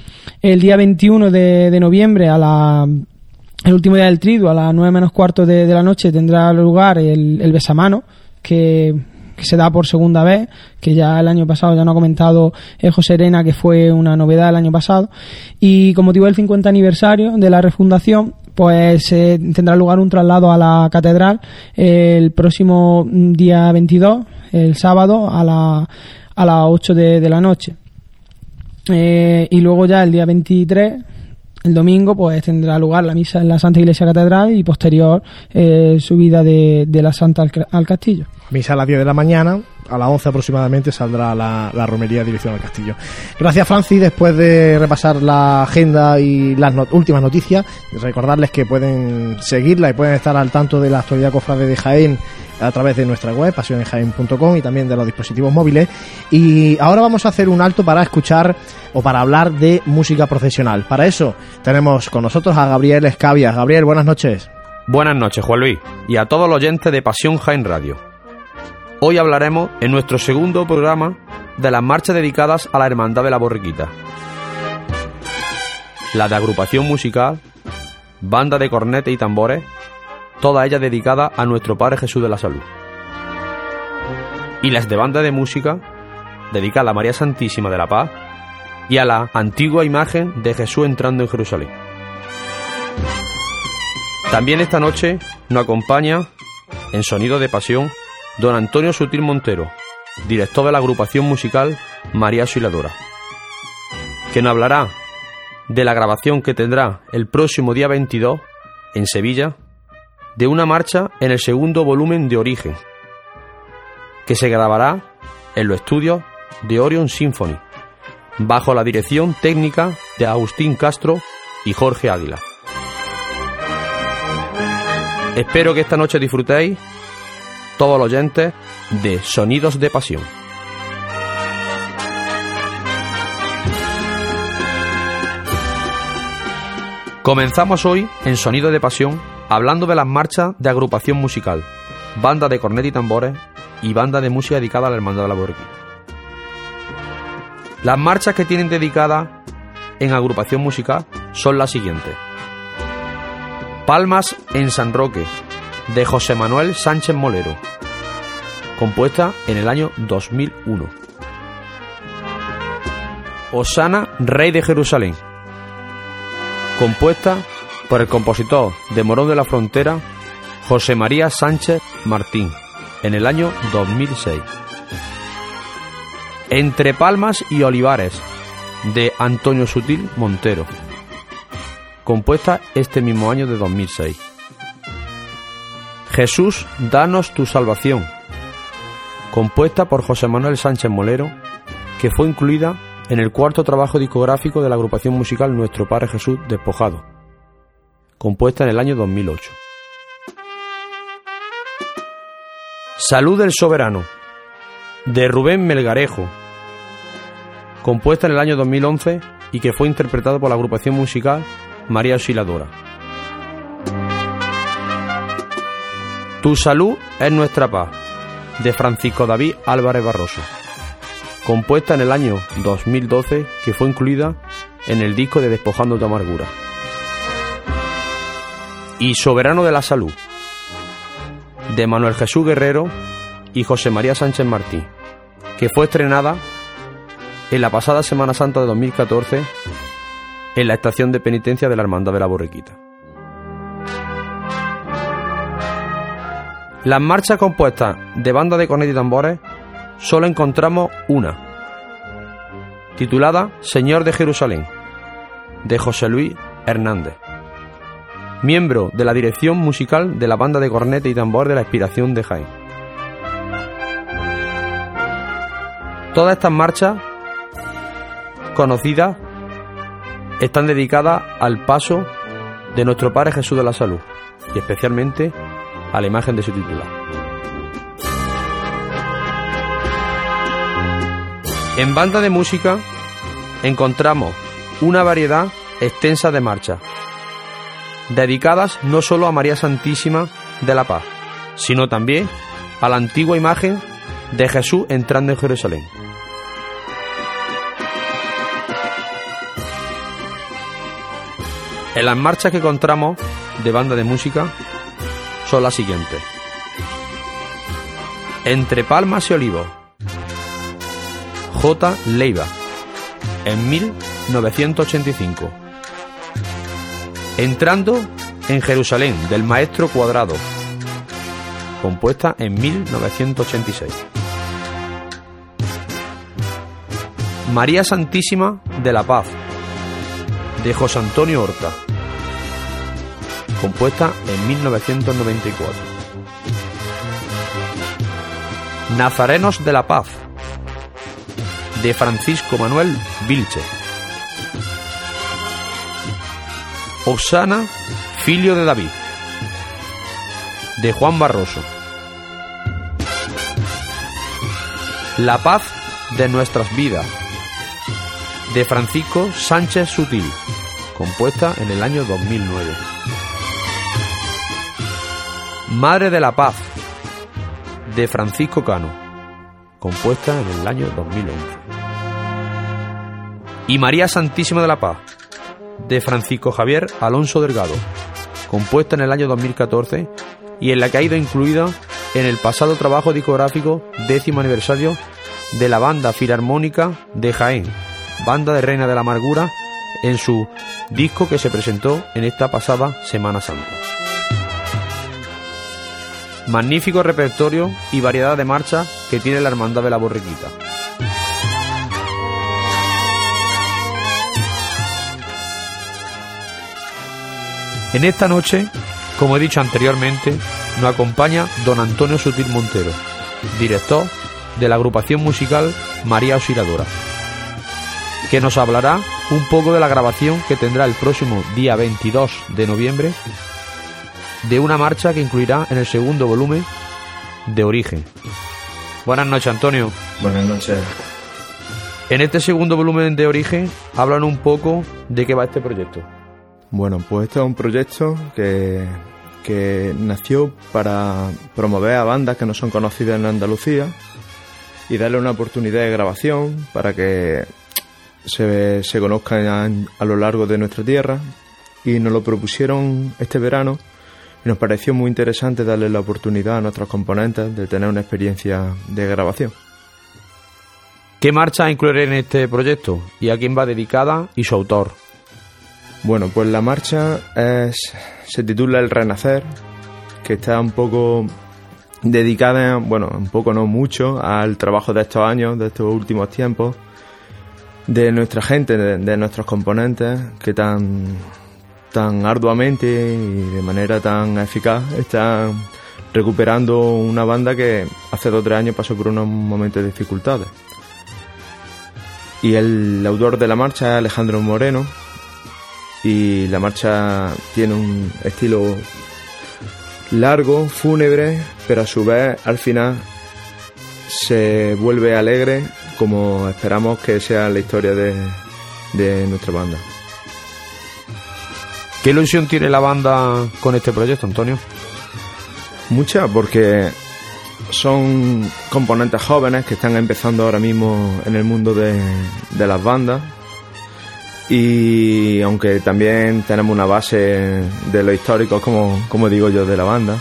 El día 21 de, de noviembre a la el último día del triduo, a las 9 menos cuarto de, de la noche, tendrá lugar el, el besamano, que, que se da por segunda vez, que ya el año pasado ya no ha comentado eh, José Arena, que fue una novedad el año pasado. Y con motivo del 50 aniversario de la refundación, pues eh, tendrá lugar un traslado a la catedral el próximo día 22, el sábado, a, la, a las 8 de, de la noche. Eh, y luego ya el día 23, el domingo, pues tendrá lugar la misa en la Santa Iglesia Catedral y posterior eh, subida de, de la Santa al, castillo.
Misa a las 10 de la mañana, a las 11 aproximadamente saldrá la, la romería dirección al castillo. Gracias Francis, después de repasar la agenda y las últimas noticias, recordarles que pueden seguirla y pueden estar al tanto de la actualidad cofrade de Jaén a través de nuestra web, pasionenjaen.com y también de los dispositivos móviles. Y ahora vamos a hacer un alto para escuchar o para hablar de música profesional. Para eso tenemos con nosotros a Gabriel Escavia. Gabriel, buenas noches.
Buenas noches, Juan Luis, y a todos los oyentes de Pasión Jaén Radio. Hoy hablaremos en nuestro segundo programa de las marchas dedicadas a la Hermandad de la Borriquita. La de agrupación musical, banda de cornetes y tambores, todas ellas dedicadas a nuestro Padre Jesús de la Salud. Y las de banda de música, dedicada a María Santísima de la Paz y a la antigua imagen de Jesús entrando en Jerusalén. También esta noche nos acompaña, en Sonido de Pasión, don Antonio Sutil Montero, director de la agrupación musical María Suiladora, que nos hablará de la grabación que tendrá el próximo día 22 en Sevilla de una marcha en el segundo volumen de Origen, que se grabará en los estudios de Orion Symphony, bajo la dirección técnica de Agustín Castro y Jorge Águila. Espero que esta noche disfrutéis, todos los oyentes, de Sonidos de Pasión. Comenzamos hoy en Sonido de Pasión hablando de las marchas de agrupación musical, banda de cornet y tambores y banda de música dedicada a la Hermandad de la. Las marchas que tienen dedicadas en agrupación musical son las siguientes. Palmas en San Roque, de José Manuel Sánchez Molero, compuesta en el año 2001. Osana, Rey de Jerusalén, compuesta por el compositor de Morón de la Frontera, José María Sánchez Martín, en el año 2006. Entre Palmas y Olivares, de Antonio Sutil Montero, compuesta este mismo año de 2006. Jesús, danos tu salvación, compuesta por José Manuel Sánchez Molero, que fue incluida en el cuarto trabajo discográfico de la agrupación musical Nuestro Padre Jesús Despojado, compuesta en el año 2008. Salud del Soberano, de Rubén Melgarejo, compuesta en el año 2011 y que fue interpretado por la agrupación musical María Osciladora. Tu salud es nuestra paz, de Francisco David Álvarez Barroso, compuesta en el año 2012 que fue incluida en el disco de Despojando tu amargura. Y Soberano de la Salud, de Manuel Jesús Guerrero y José María Sánchez Martí, que fue estrenada en la pasada Semana Santa de 2014 en la estación de penitencia de la Hermandad de la Borriquita. Las marchas compuestas de banda de cornet y tambores solo encontramos una, titulada Señor de Jerusalén, de José Luis Hernández, miembro de la dirección musical de la banda de corneta y tambor de la Inspiración de Jaén. Todas estas marchas conocidas están dedicadas al paso de nuestro Padre Jesús de la Salud y especialmente a la imagen de su titular. En banda de música encontramos una variedad extensa de marchas, dedicadas no solo a María Santísima de la Paz, sino también a la antigua imagen de Jesús entrando en Jerusalén. En las marchas que encontramos de banda de música son las siguientes. Entre Palmas y Olivos. J. Leiva. En 1985. Entrando en Jerusalén del Maestro Cuadrado. Compuesta en 1986. María Santísima de la Paz. De José Antonio Horta compuesta en 1994. Nazarenos de la Paz, de Francisco Manuel Vilche. Osana, filio de David, de Juan Barroso. La paz de nuestras vidas, de Francisco Sánchez Sutil, compuesta en el año 2009. Madre de la Paz, de Francisco Cano, compuesta en el año 2011. Y María Santísima de la Paz, de Francisco Javier Alonso Delgado, compuesta en el año 2014 y en la que ha ido incluida en el pasado trabajo discográfico décimo aniversario de la banda filarmónica de Jaén, banda de Reina de la Amargura, en su disco que se presentó en esta pasada Semana Santa. Magnífico repertorio y variedad de marchas que tiene la Hermandad de la Borriquita. En esta noche, como he dicho anteriormente, nos acompaña don Antonio Sutil Montero, director de la agrupación musical María Osciladora, que nos hablará un poco de la grabación que tendrá el próximo día 22 de noviembre de una marcha que incluirá en el segundo volumen de Origen. Buenas noches, Antonio.
Buenas noches.
En este segundo volumen de Origen hablan un poco de qué va este proyecto.
Bueno, pues este es un proyecto que, que nació para promover a bandas que no son conocidas en Andalucía y darle una oportunidad de grabación para que se, se conozcan a, lo largo de nuestra tierra y nos lo propusieron este verano y nos pareció muy interesante darle la oportunidad a nuestros componentes de tener una experiencia de grabación.
¿Qué marcha incluiré en este proyecto y a quién va dedicada y su autor?
Bueno, pues la marcha es, se titula El Renacer, que está un poco dedicada, bueno, un poco no mucho, al trabajo de estos años, de estos últimos tiempos, de nuestra gente, de, de nuestros componentes, que tan, tan arduamente y de manera tan eficaz están recuperando una banda que hace dos o tres años pasó por unos momentos de dificultades. Y el autor de la marcha es Alejandro Moreno, y la marcha tiene un estilo largo, fúnebre, pero a su vez al final se vuelve alegre como esperamos que sea la historia de, de nuestra banda.
¿Qué ilusión tiene la banda con este proyecto, Antonio?
Mucha, porque son componentes jóvenes que están empezando ahora mismo en el mundo de, de las bandas y aunque también tenemos una base de los históricos, como, como digo yo, de la banda.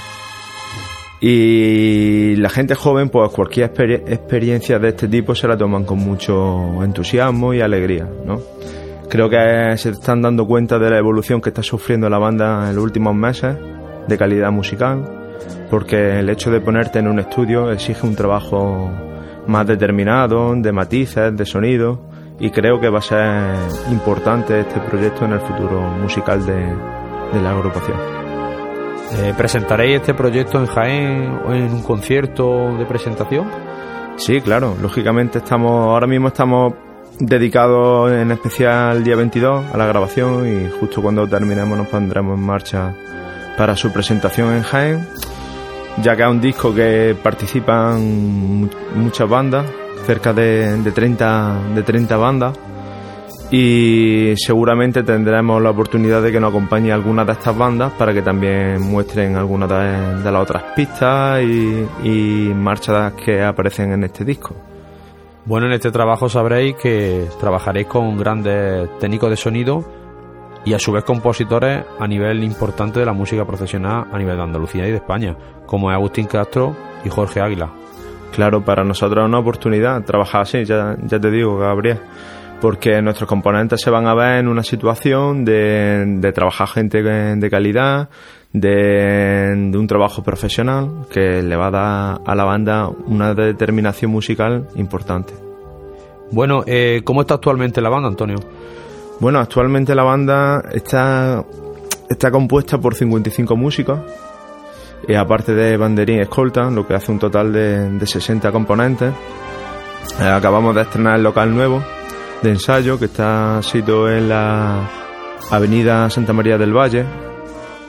Y la gente joven, pues cualquier exper experiencia de este tipo se la toman con mucho entusiasmo y alegría, ¿no? Creo que se están dando cuenta de la evolución que está sufriendo la banda en los últimos meses de calidad musical, porque el hecho de ponerte en un estudio exige un trabajo más determinado, de matices, de sonido, y creo que va a ser importante este proyecto en el futuro musical de, de la agrupación.
Eh, ¿Presentaréis este proyecto en Jaén o en un concierto de presentación?
Sí, claro, lógicamente estamos ahora mismo estamos dedicados en especial el día 22 a la grabación y justo cuando terminemos nos pondremos en marcha para su presentación en Jaén, ya que es un disco que participan muchas bandas cerca de, de, 30, de 30 bandas y seguramente tendremos la oportunidad de que nos acompañe alguna de estas bandas para que también muestren algunas de, las otras pistas y, y, marchas que aparecen en este disco.
Bueno, en este trabajo sabréis que trabajaréis con grandes técnicos de sonido y a su vez compositores a nivel importante de la música profesional a nivel de Andalucía y de España, como es Agustín Castro y Jorge Águila.
Claro, para nosotros es una oportunidad trabajar así, ya, ya te digo, Gabriel, porque nuestros componentes se van a ver en una situación de, de trabajar gente de calidad, de, de, un trabajo profesional que le va a dar a la banda una determinación musical importante.
Bueno, eh, ¿cómo está actualmente la banda, Antonio?
Bueno, actualmente la banda está, está compuesta por 55 músicos y aparte de banderín escolta, lo que hace un total de, de 60 componentes. Eh, acabamos de estrenar el local nuevo de ensayo que está situado en la avenida Santa María del Valle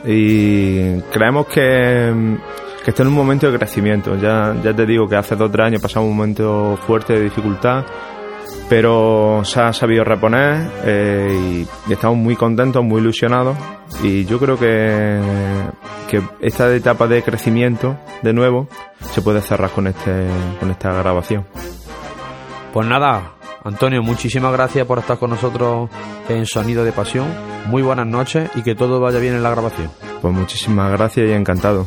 y creemos que, que está en un momento de crecimiento. Ya, ya te digo que hace dos o tres años pasamos un momento fuerte de dificultad, pero se ha sabido reponer eh, y, estamos muy contentos, muy ilusionados y yo creo que, que esta etapa de crecimiento de nuevo se puede cerrar con, este, con esta grabación.
Pues nada, Antonio, muchísimas gracias por estar con nosotros en Sonido de Pasión. Muy buenas noches y que todo vaya bien en la grabación.
Pues muchísimas gracias y encantado.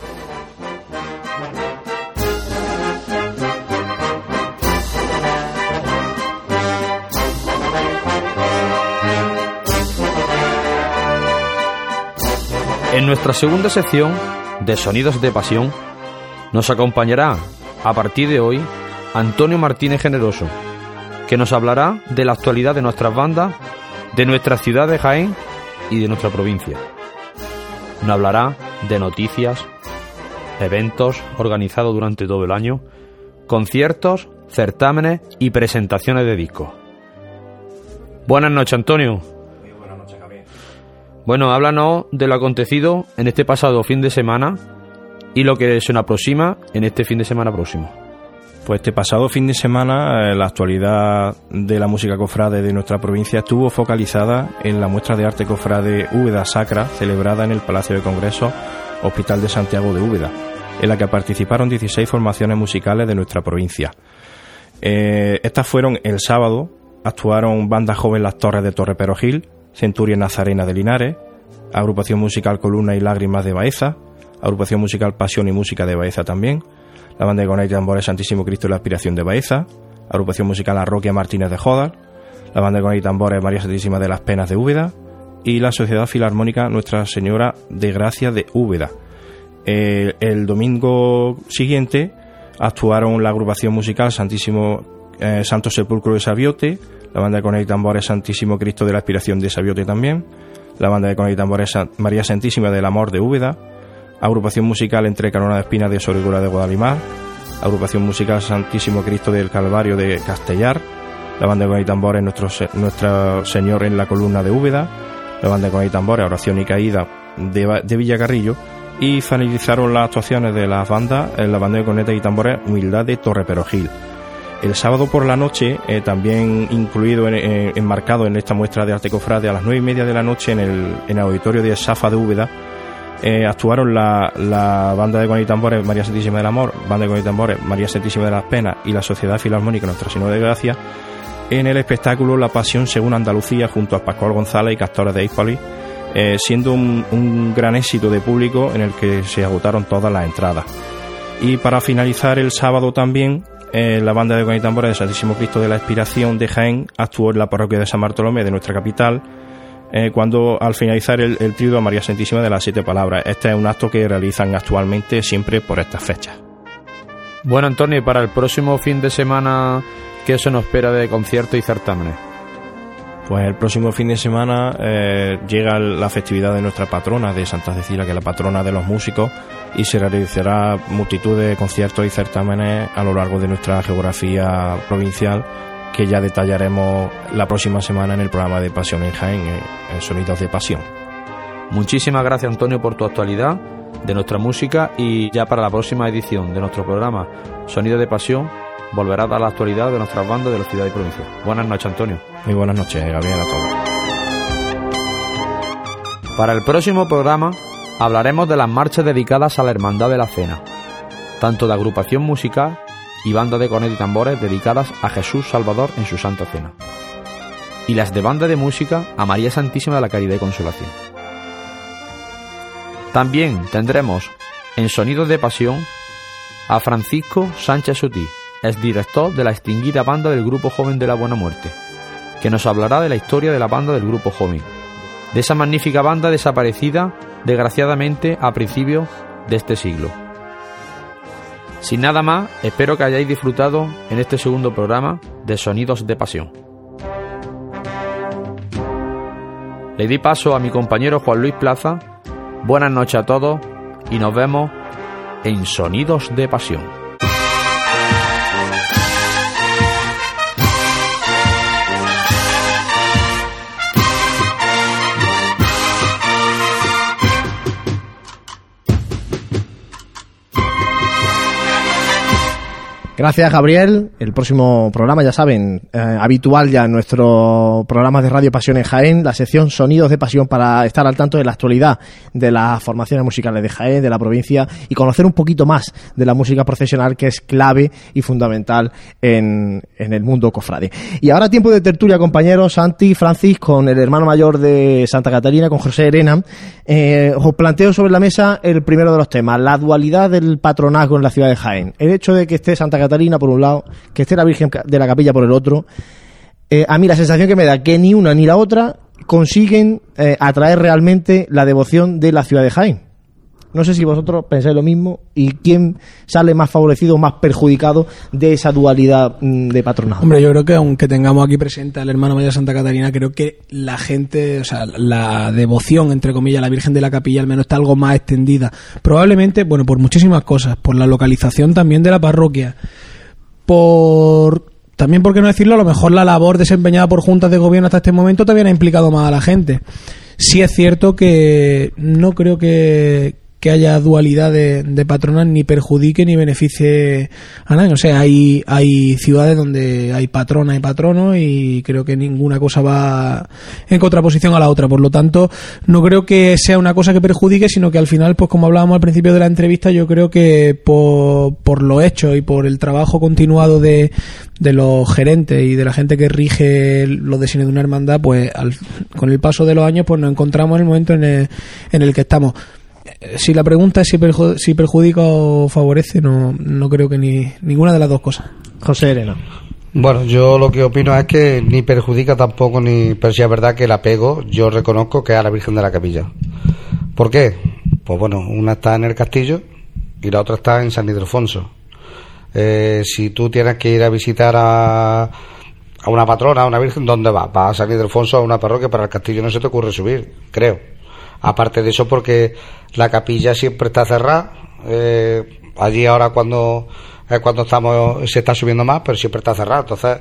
En nuestra segunda sección de Sonidos de Pasión nos acompañará a partir de hoy Antonio Martínez Generoso, que nos hablará de la actualidad de nuestras bandas, de nuestra ciudad de Jaén y de nuestra provincia. Nos hablará de noticias, eventos organizados durante todo el año, conciertos, certámenes y presentaciones de discos. Buenas noches, Antonio. Bueno, háblanos de lo acontecido en este pasado fin de semana y lo que se nos aproxima en este fin de semana próximo.
Pues este pasado fin de semana eh, la actualidad de la música cofrade de nuestra provincia estuvo focalizada en la muestra de arte cofrade Úbeda Sacra celebrada en el Palacio de Congresos Hospital de Santiago de Úbeda, en la que participaron 16 formaciones musicales de nuestra provincia. Eh, estas fueron el sábado, actuaron Banda Joven Las Torres de Torre Perojil, Centuria Nazarena de Linares, Agrupación Musical Columna y Lágrimas de Baeza, Agrupación Musical Pasión y Música de Baeza también, la banda de Conay Tambores Santísimo Cristo y la Aspiración de Baeza, agrupación musical Arroquia Martínez de Jodar, la banda de Conay Tambores María Santísima de las Penas de Úbeda y la Sociedad Filarmónica Nuestra Señora de Gracia de Úbeda. El domingo siguiente actuaron la agrupación musical Santísimo eh, Santo Sepulcro de Sabiote, la banda de Conay Tambores Santísimo Cristo de la Aspiración de Sabiote también, la banda de Conay Tambores María Santísima del Amor de Úbeda, agrupación musical entre Carona de Espinas de Sorigura de Guadalimar, agrupación musical Santísimo Cristo del Calvario de Castellar, la banda de con y tambores Nuestro, Nuestro Señor en la columna de Úbeda, la banda de con y tambores Oración y Caída de, de Villacarrillo. Y finalizaron las actuaciones de las bandas en la banda de coneta y tambores Humildad de Torre Perojil. El sábado por la noche, eh, también incluido, en, enmarcado en esta muestra de arte cofrade, a las nueve y media de la noche en el, en el auditorio de Safa de Úbeda, eh, actuaron la, la, banda de con y tambores María Santísima del Amor, banda de con y tambores María Santísima de las Penas y la Sociedad Filarmónica Nuestra Señora de Gracia en el espectáculo La Pasión según Andalucía junto a Pascual González y Castores de Hispali, eh, siendo un, un, gran éxito de público en el que se agotaron todas las entradas. Y para finalizar el sábado también, eh, la banda de con y Santísimo Cristo de la Expiración de Jaén actuó en la parroquia de San Bartolomé de nuestra capital eh, cuando al finalizar el, el trío a María Santísima de las Siete Palabras. Este es un acto que realizan actualmente siempre por estas fechas.
Bueno, Antonio, y para el próximo fin de semana, ¿qué se nos espera de conciertos y certámenes?
Pues el próximo fin de semana eh, llega la festividad de nuestra patrona, de Santa Cecilia, que es la patrona de los músicos, y se realizará multitud de conciertos y certámenes a lo largo de nuestra geografía provincial que ya detallaremos la próxima semana en el programa de Pasión en Jaén, en Sonidos de Pasión.
Muchísimas gracias Antonio por tu actualidad de nuestra música y ya para la próxima edición de nuestro programa Sonidos de Pasión volverá a dar la actualidad de nuestras bandas de la ciudad y provincia. Buenas noches Antonio.
Muy buenas noches Gabriel a todos.
Para el próximo programa hablaremos de las marchas dedicadas a la Hermandad de la Cena, tanto de agrupación musical y banda de cornet y tambores dedicadas a Jesús Salvador en su Santa Cena, y las de banda de música a María Santísima de la Caridad y Consolación. También tendremos en Sonidos de Pasión a Francisco Sánchez Sutí, ex director de la extinguida banda del Grupo Joven de la Buena Muerte, que nos hablará de la historia de la banda del Grupo Joven, de esa magnífica banda desaparecida desgraciadamente a principios de este siglo. Sin nada más, espero que hayáis disfrutado en este segundo programa de Sonidos de Pasión. Le di paso a mi compañero Juan Luis Plaza. Buenas noches a todos y nos vemos en Sonidos de Pasión.
Gracias, Gabriel. El próximo programa, ya saben, eh, habitual ya en nuestro programa de Radio Pasión en Jaén, la sección Sonidos de Pasión para estar al tanto de la actualidad de las formaciones musicales de Jaén, de la provincia y conocer un poquito más de la música profesional que es clave y fundamental en, en el mundo cofrade. Y ahora tiempo de tertulia, compañeros, Santi Francis con el hermano mayor de Santa Catalina, con José Arena. Eh, os planteo sobre la mesa el primero de los temas, la dualidad del patronazgo en la ciudad de Jaén. El hecho de que esté Santa Catalina por un lado, que esté la Virgen de la Capilla por el otro. Eh, a mí la sensación que me da que ni una ni la otra consiguen eh, atraer realmente la devoción de la ciudad de Jaén. No sé si vosotros pensáis lo mismo y quién sale más favorecido o más perjudicado de esa dualidad mm, de patronazgo.
Hombre, yo creo que aunque tengamos aquí presente al hermano mayor Santa Catarina, creo que la gente, o sea, la devoción, entre comillas, a la Virgen de la Capilla al menos está algo más extendida. Probablemente, bueno, por muchísimas cosas, por la localización también de la parroquia, por también, por qué no decirlo, a lo mejor la labor desempeñada por juntas de gobierno hasta este momento también ha implicado más a la gente. Sí es cierto que no creo que, que haya dualidad de, de patronas ni perjudique ni beneficie a nadie. O sea, hay, hay ciudades donde hay patrona y patrono y creo que ninguna cosa va en contraposición a la otra. Por lo tanto, no creo que sea una cosa que perjudique, sino que al final, pues como hablábamos al principio de la entrevista, yo creo que por, lo hecho y por el trabajo continuado de, de los gerentes y de la gente que rige los designios de una hermandad, pues al- con el paso de los años, pues nos encontramos en el momento en el, en el que estamos si la pregunta es si, perju- si perjudica o favorece, no, no creo que ni ninguna de las dos cosas.
José Elena.
Bueno, yo lo que opino es que ni perjudica tampoco, ni pero si es verdad que el apego, yo reconozco que es a la Virgen de la Capilla. ¿Por qué? Pues bueno, una está en el castillo y la otra está en San Ildefonso. Eh, si tú tienes que ir a visitar a, a una patrona, a una virgen, ¿dónde vas? Vas a San Ildefonso, a una parroquia, para el castillo no se te ocurre subir, creo. Aparte de eso, porque la capilla siempre está cerrada. eh, allí ahora cuando es cuando estamos se está subiendo más, pero siempre está cerrada. Entonces,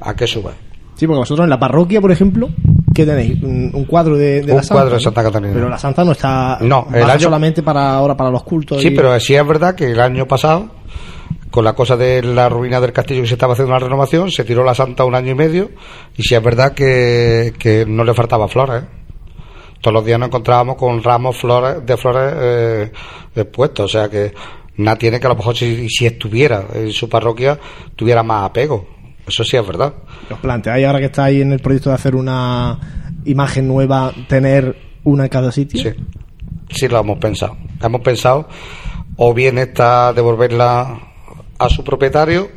¿a qué sube?
Sí, porque vosotros en la parroquia, por ejemplo, ¿qué tenéis? Un, cuadro de, de
Un
la Santa.
cuadro de. Santa Catalina.
Pero la Santa no está.
No, el año-
solamente para ahora para los cultos.
Sí,
y-
pero sí es verdad que el año pasado, con la cosa de la ruina del castillo que se estaba haciendo una renovación, se tiró la santa un año y medio, y sí es verdad que, que no le faltaba flores. ¿eh? Todos los días nos encontrábamos con ramos flores de flores eh, de puestos, o sea que nada tiene que a lo mejor si, si estuviera en su parroquia tuviera más apego. Eso sí es verdad.
¿Os planteáis ahora que estáis en el proyecto de hacer una imagen nueva, tener una en cada sitio?
Sí, sí lo hemos pensado. Hemos pensado o bien esta devolverla a su propietario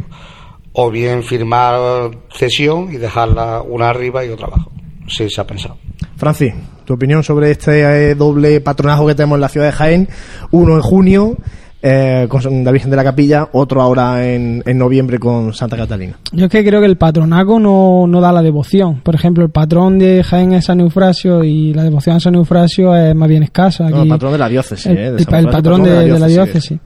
o bien firmar cesión y dejarla una arriba y otra abajo. Sí, se ha pensado.
Francis, tu opinión sobre este eh, doble patronajo que tenemos en la ciudad de Jaén. Uno en junio eh, con la Virgen de la Capilla, otro ahora en, en noviembre con Santa Catalina.
Yo es que creo que el patronaco no, no da la devoción. Por ejemplo, el patrón de Jaén es San Eufrasio y la devoción a San Eufrasio es más bien escasa.
No, el patrón de la diócesis.
el,
eh, de
el patrón de, de la diócesis.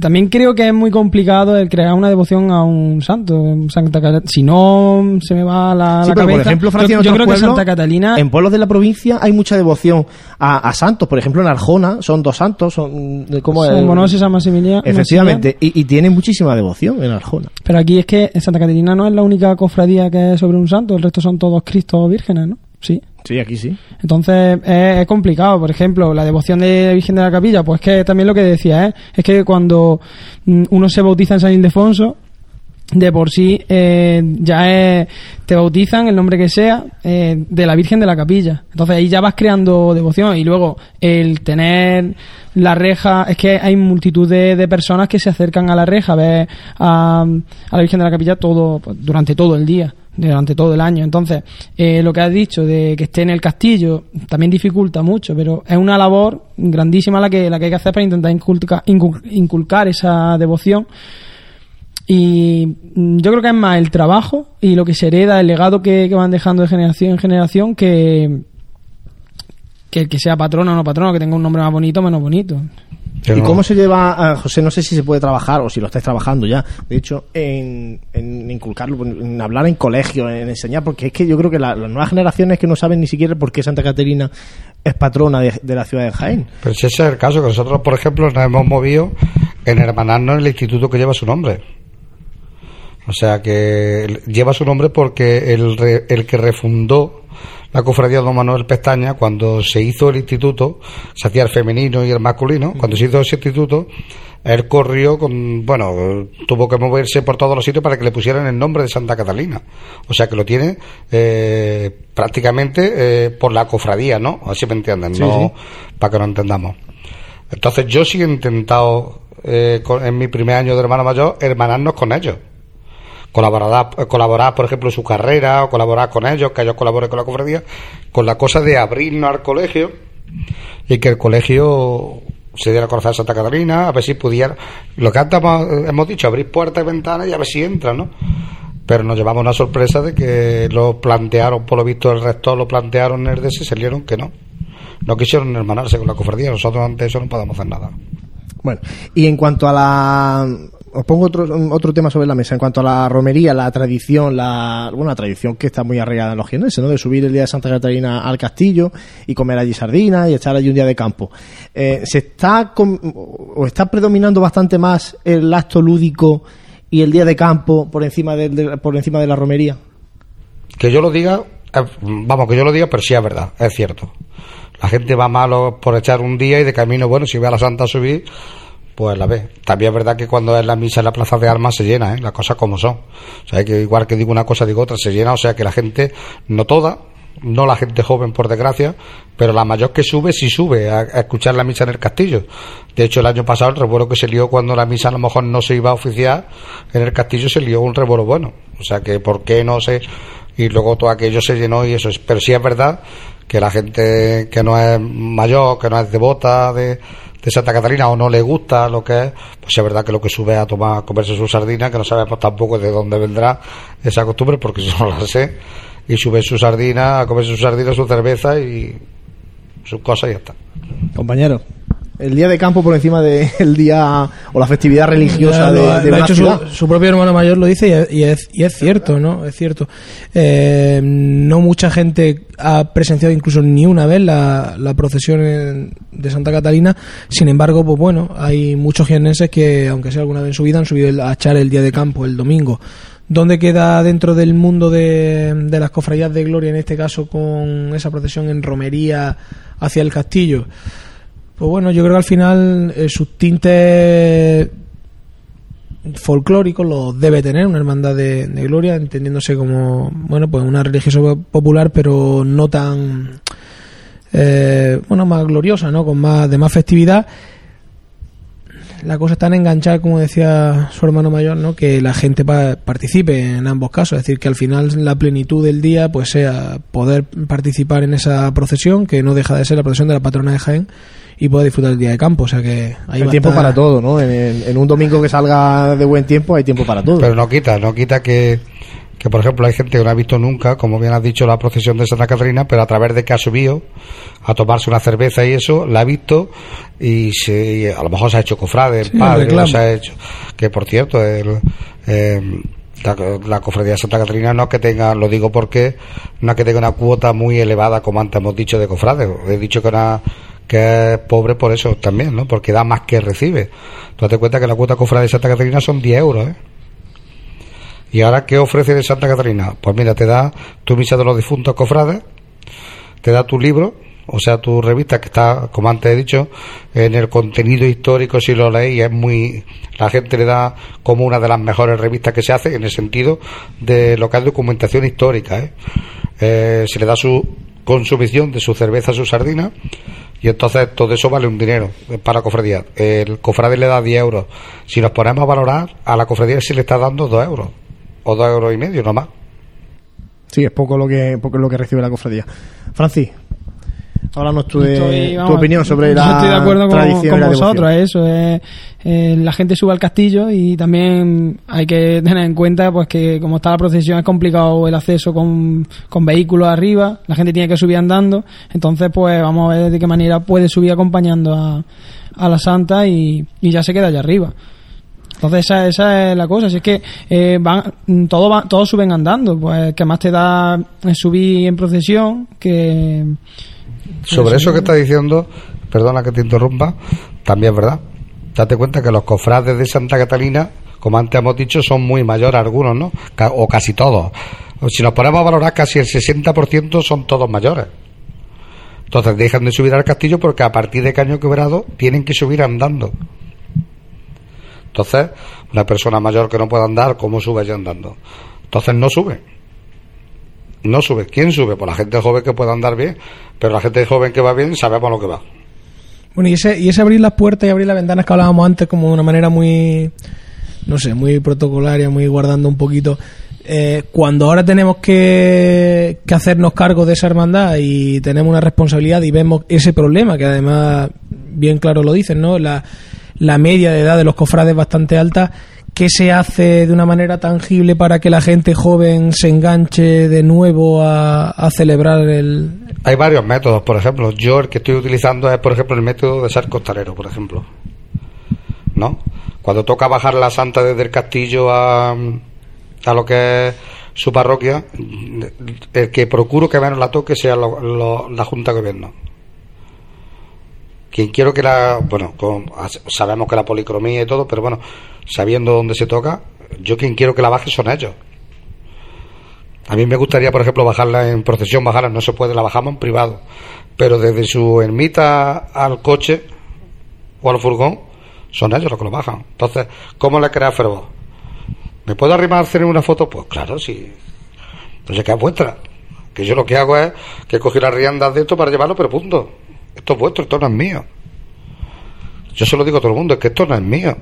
También creo que es muy complicado el crear una devoción a un santo. Santa si no se me va la,
Sí,
la
pero
cabeza.
por ejemplo, Francis,
yo, creo que
pueblos,
Santa Catalina
En pueblos de la provincia hay mucha devoción a, a santos. Por ejemplo, en Arjona son dos santos. Son, ¿cómo es?
San Bonoso y San Maximiliano.
Efectivamente, y, y tienen muchísima devoción en Arjona.
Pero aquí es que Santa Catalina no es la única cofradía que es sobre un santo, el resto son todos Cristos vírgenes, ¿no? Sí.
Sí, aquí sí.
Entonces es, complicado. Por ejemplo, la devoción de la Virgen de la Capilla, pues que también lo que decía, ¿eh? es que cuando mm, uno se bautiza en San Ildefonso, de por sí eh, ya es, te bautizan el nombre que sea eh, de la Virgen de la Capilla. Entonces ahí ya vas creando devoción y luego el tener la reja, es que hay multitud de, personas que se acercan a la reja a, a la Virgen de la Capilla todo pues, durante todo el día durante todo el año. Entonces, eh, lo que has dicho de que esté en el castillo también dificulta mucho, pero es una labor grandísima la que, la que hay que hacer para intentar inculca- incul- inculcar esa devoción. Y yo creo que es más el trabajo y lo que se hereda, el legado que, que van dejando de generación en generación que, que el que sea patrono o no patrono, que tenga un nombre más bonito o menos bonito.
¿Y cómo se lleva, a José? No sé si se puede trabajar o si lo estáis trabajando ya, de hecho, en, en inculcarlo, en hablar en colegio, en enseñar, porque es que yo creo que la- las nuevas generaciones que no saben ni siquiera por qué Santa Caterina es patrona de, de la ciudad de Jaén.
Pero si ese es el caso, que nosotros, por ejemplo, nos hemos movido en hermanarnos en el instituto que lleva su nombre. O sea que lleva su nombre porque el, re- el que refundó la cofradía Don Manuel Pestaña, cuando se hizo el instituto, se hacía el femenino y el masculino, cuando se hizo ese instituto, él corrió con, bueno, tuvo que moverse por todos los sitios para que le pusieran el nombre de Santa Catalina. O sea que lo tiene eh, prácticamente eh, por la cofradía, ¿no? Así me entienden, no para que nos entendamos. Entonces yo sí he intentado, eh, con- en mi primer año de hermano mayor, hermanarnos con ellos. Colaborar, colaborar, por ejemplo, en su carrera, o colaborar con ellos, que ellos colaboren con la cofradía, con la cosa de abrirnos al colegio y que el colegio se diera a conocer a Santa Catalina, a ver si pudiera, lo que antes hemos, dicho, abrir puertas y ventanas y a ver si entran, ¿no? Pero nos llevamos una sorpresa de que lo plantearon, por lo visto el rector lo plantearon en el DS y salieron que no. No quisieron hermanarse con la cofradía, nosotros ante eso no podemos hacer nada.
Bueno, y en cuanto a la os pongo otro, otro tema sobre la mesa en cuanto a la romería, la tradición, la, la tradición que está muy arraigada en los jienenses, ¿no? De subir el día de Santa Catalina al castillo y comer allí sardinas y echar allí un día de campo. Eh, ¿Se está, o está predominando bastante más el acto lúdico y el día de campo por encima de, de- por encima de la romería?
Que yo lo diga, eh, vamos, que yo lo diga, pero sí es verdad, es cierto. La gente va malo por echar un día y de camino, bueno, si ve a la Santa subir, pues la ve. También es verdad que cuando es la misa en la Plaza de Armas se llena, ¿eh? las cosas como son. O sea, que igual que digo una cosa, digo otra, se llena, o sea que la gente, no toda, no la gente joven por desgracia, pero la mayor que sube sí sube a, escuchar la misa en el castillo. De hecho, el año pasado el revuelo que se lió cuando la misa a lo mejor no se iba a oficiar en el castillo se lió un revuelo bueno. O sea que, ¿por qué no sé? Y luego todo aquello se llenó y eso es. Pero sí es verdad que la gente que no es mayor, que no es devota de, de Santa Catalina o no le gusta lo que es, pues es verdad que lo que sube a tomar, a comerse su sardina, que no sabemos tampoco de dónde vendrá esa costumbre, porque yo no la sé, y sube su sardina, a comerse su sardina, su cerveza y sus cosas y ya está.
Compañero, el día de campo por encima del día o la festividad religiosa de, de
lo
una
hecho
ciudad.
su, su propio hermano mayor lo dice y es, y es, y es cierto, ¿no? Es cierto. Eh, no mucha gente ha presenciado incluso ni una vez la, la procesión en- de Santa Catalina. Sin embargo, pues bueno, hay muchos jiennenses que, aunque sea alguna vez en su vida, han subido el- a echar el día de campo, el domingo. ¿Dónde queda dentro del mundo de, de las cofradías de gloria, en este caso con esa procesión en romería hacia el castillo? Pues bueno, yo creo que al final eh, sus tintes folclóricos los debe tener una hermandad de, gloria, entendiéndose como, bueno, pues una religiosa popular, pero no tan, eh, bueno, más gloriosa, ¿no? Con más, de más festividad. La cosa está en enganchar, como decía su hermano mayor, ¿no? Que la gente pa- participe en ambos casos, es decir, que al final la plenitud del día, pues sea poder participar en esa procesión, que no deja de ser la procesión de la patrona de Jaén, y poder disfrutar del día de campo, o sea que ahí
Hay tiempo
estar-
para todo, ¿no? En, el- en un domingo que salga de buen tiempo hay tiempo para todo.
Pero no quita, no quita que, que, por ejemplo, hay gente que no ha visto nunca, como bien has dicho, la procesión de Santa Catarina, pero a través de que ha subido a tomarse una cerveza y eso, la ha visto y, se, y a lo mejor se ha hecho cofrade, el
Sí,
padre,
reclamo.
o se ha hecho. Que por cierto, el, eh, la, la cofradía de Santa Catarina no es que tenga, lo digo porque, no es que tenga una cuota muy elevada, como antes hemos dicho, de cofrades. He dicho que una que es pobre por eso también, ¿no? Porque da más que recibe. Tú te cuenta que la cuota cofrade de Santa Catarina son 10 euros, ¿eh? ¿Y ahora qué ofrece de Santa Catarina? Pues mira, te da tu misa de los difuntos cofrades, te da tu libro, o sea, tu revista que está, como antes he dicho, en el contenido histórico, si lo leéis, es muy. La gente le da como una de las mejores revistas que se hace en el sentido de lo que es documentación histórica. ¿eh? Eh, se le da su consumición de su cerveza, su sardina, y entonces todo eso vale un dinero para la cofradía. El cofrade le da 10 euros. Si nos ponemos a valorar, a la cofradía se le está dando 2 euros, o 2 euros y medio, no más.
Sí, es poco lo que poco lo que recibe la cofradía. Francis, háblanos tu,
Estoy,
tu opinión sobre
yo
la
estoy de acuerdo con,
tradición
vosotros, eh, eso es, eh, la gente sube al castillo y también hay que tener en cuenta pues que como está la procesión es complicado el acceso con, con vehículos arriba, la gente tiene que subir andando, entonces pues vamos a ver de qué manera puede subir acompañando a, a la santa y, y ya se queda allá arriba. Entonces esa, esa es la cosa, si es que eh, van, todos van- todos suben andando, pues que más te da subir en procesión que
Sobre eso que estás diciendo, perdona que te interrumpa, también es verdad. Date cuenta que los cofrades de Santa Catalina, como antes hemos dicho, son muy mayores algunos, ¿no? O casi todos. Si nos ponemos a valorar, casi el 60% son todos mayores. Entonces dejan de subir al castillo porque a partir de Caño Quebrado tienen que subir andando. Entonces, una persona mayor que no pueda andar, ¿cómo sube ya andando? Entonces no sube. No sube. ¿Quién sube? Pues la gente joven que pueda andar bien. Pero la gente joven que va bien, sabemos lo que va.
Bueno, y ese, y ese abrir las puertas y abrir las ventanas que hablábamos antes como de una manera muy, no sé, muy protocolaria, muy guardando un poquito. Eh, cuando ahora tenemos que, que hacernos cargo de esa hermandad y tenemos una responsabilidad y vemos ese problema, que además bien claro lo dicen, ¿no? La, la media de edad de los cofrades es bastante alta. ¿Qué se hace de una manera tangible para que la gente joven se enganche de nuevo a, celebrar el,
Hay varios métodos, por ejemplo. Yo el que estoy utilizando es, por ejemplo, el método de ser costalero, por ejemplo. ¿No? Cuando toca bajar la santa desde el castillo a, a lo que es su parroquia, el que procuro que menos la toque sea lo- la Junta de Gobierno. Quien quiero que la. Bueno, con- sabemos que la policromía y todo, pero bueno, sabiendo dónde se toca, yo quien quiero que la baje son ellos. A mí me gustaría, por ejemplo, bajarla en procesión, bajarla, no se puede, la bajamos en privado. Pero desde su ermita al coche o al furgón, son ellos los que lo bajan. Entonces, ¿cómo le crea fervor? ¿Me puedo arrimar a hacer una foto? Pues claro, sí. Entonces, que es vuestra. Que yo lo que hago es que cogí las riendas de esto para llevarlo, pero punto. Esto es vuestro, esto no es mío. Yo se lo digo a todo el mundo, es que esto no es mío.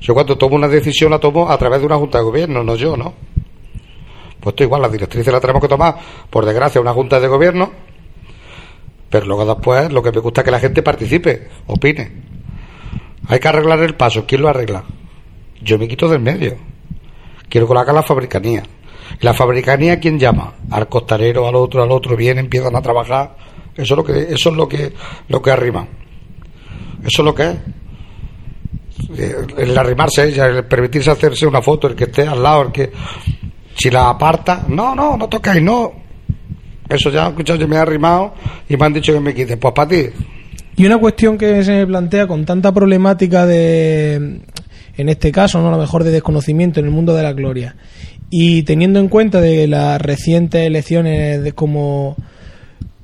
Yo cuando tomo una decisión la tomo a través de una junta de gobierno, no yo, ¿no? Pues esto igual, las directrices las tenemos que tomar, por desgracia, una junta de gobierno, pero luego después lo que me gusta es que la gente participe, opine. Hay que arreglar el paso, ¿quién lo arregla? Yo me quito del medio. Quiero que lo la fabricanía. ¿Y la fabricanía quién llama? Al costalero, al otro, al otro, vienen, empiezan a trabajar. Eso es lo que, eso es lo que, lo que arriman. Eso es lo que es. El arrimarse ella, el permitirse hacerse una foto, el que esté al lado, el que si la aparta, no, no, no tocáis, no. Eso ya, escuchado, yo me he arrimado y me han dicho que me quite. Pues para ti.
Y una cuestión que se me plantea con tanta problemática de, en este caso, no a lo mejor de desconocimiento en el mundo de la gloria, y teniendo en cuenta de las recientes elecciones de como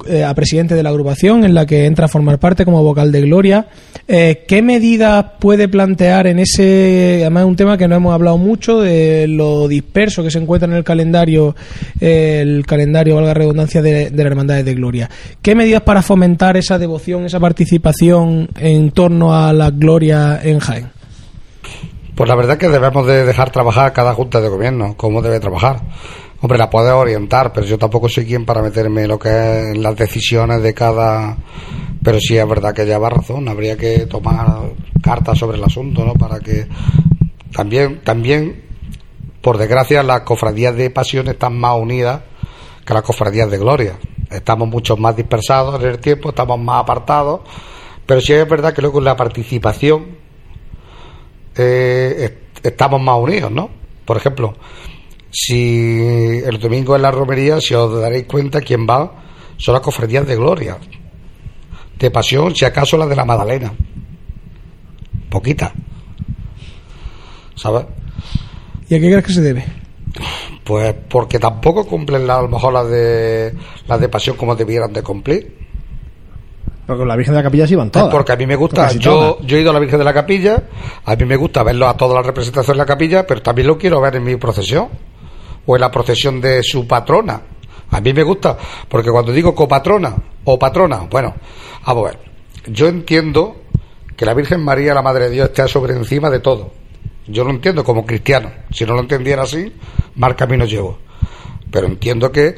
eh, a presidente de la agrupación, en la que entra a formar parte como vocal de Gloria. Eh, ¿Qué medidas puede plantear en ese, además es un tema que no hemos hablado mucho, de lo disperso que se encuentra en el calendario, el calendario, valga redundancia, de, de las hermandades de Gloria? ¿Qué medidas para fomentar esa devoción, esa participación en torno a la Gloria en Jaén?
Pues la verdad que debemos de dejar trabajar cada junta de gobierno, cómo debe trabajar. Hombre, la puede orientar, pero yo tampoco soy quien para meterme en lo que es en las decisiones de cada... Pero sí es verdad que lleva razón, habría que tomar cartas sobre el asunto, ¿no? Para que también, también, por desgracia, las cofradías de pasión están más unidas que las cofradías de gloria. Estamos mucho más dispersados en el tiempo, estamos más apartados, pero sí es verdad que luego la participación eh, est- estamos más unidos, ¿no? Por ejemplo, si el domingo en la romería, si os daréis cuenta, quién va son las cofradías de gloria. De pasión, si acaso la de la Magdalena. Poquita. ¿Sabes?
¿Y a qué crees que se debe?
Pues porque tampoco cumplen la- a lo mejor las de, las de pasión como debieran de cumplir.
Porque con la Virgen de la Capilla sí van todas.
Porque a mí me gusta, yo,
todas.
yo he ido a la Virgen de la Capilla, a mí me gusta verlo a toda la representación de la capilla, pero también lo quiero ver en mi procesión o en la procesión de su patrona. A mí me gusta, porque cuando digo copatrona o patrona, bueno, vamos a ver, yo entiendo que la Virgen María, la Madre de Dios, está sobre encima de todo. Yo lo entiendo como cristiano. Si no lo entendiera así, mal camino llevo. Pero entiendo que eh,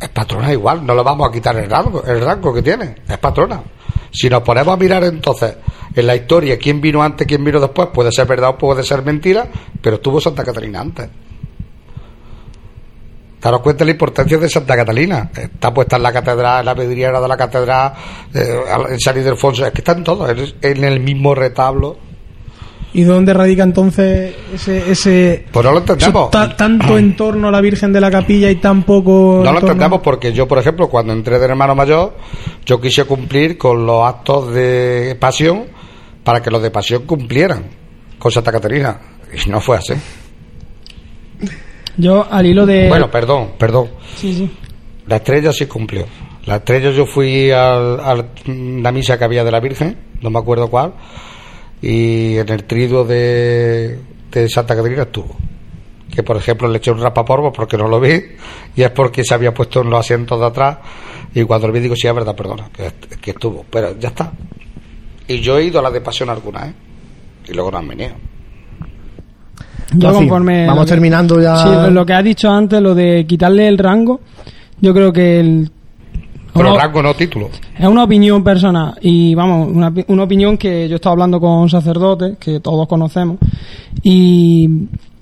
es patrona igual, no le vamos a quitar el rango, el rango que tiene, es patrona. Si nos ponemos a mirar entonces en la historia quién vino antes, quién vino después, puede ser verdad o puede ser mentira, pero estuvo Santa Catalina antes. Daros cuenta de la importancia de Santa Catalina. Está puesta en la catedral, en la vidriera de la catedral, eh, en San Ildefonso. Es que están todos en- el mismo retablo.
¿Y dónde radica entonces ese... ese
Pues no lo entendemos.
eso tanto en torno a la Virgen de la Capilla y tan poco...
No lo
torno-
entendemos porque yo, por ejemplo, cuando entré de hermano mayor, yo quise cumplir con los actos de pasión para que los de pasión cumplieran con Santa Caterina. Y no fue así.
Yo, al hilo de.
Bueno, perdón, perdón.
sí, sí.
La estrella sí cumplió. La estrella yo fui a la misa que había de la Virgen, no me acuerdo cuál, y en el trido de, de Santa Caterina estuvo. Que por ejemplo le eché un rapapolvo porque no lo vi, y es porque se había puesto en los asientos de atrás, y cuando lo vi digo, sí, es verdad, perdona, que, que estuvo, pero ya está. Y yo he ido a la de pasión alguna, ¿eh? Y luego no han venido.
Yo conforme.
vamos
lo que-
terminando ya.
Sí, lo- que has dicho antes, lo de quitarle el rango, yo creo que el.
Pero
Uno-
rango no título.
Es una opinión personal y vamos, una, una opinión que yo estaba hablando con sacerdotes que todos conocemos y,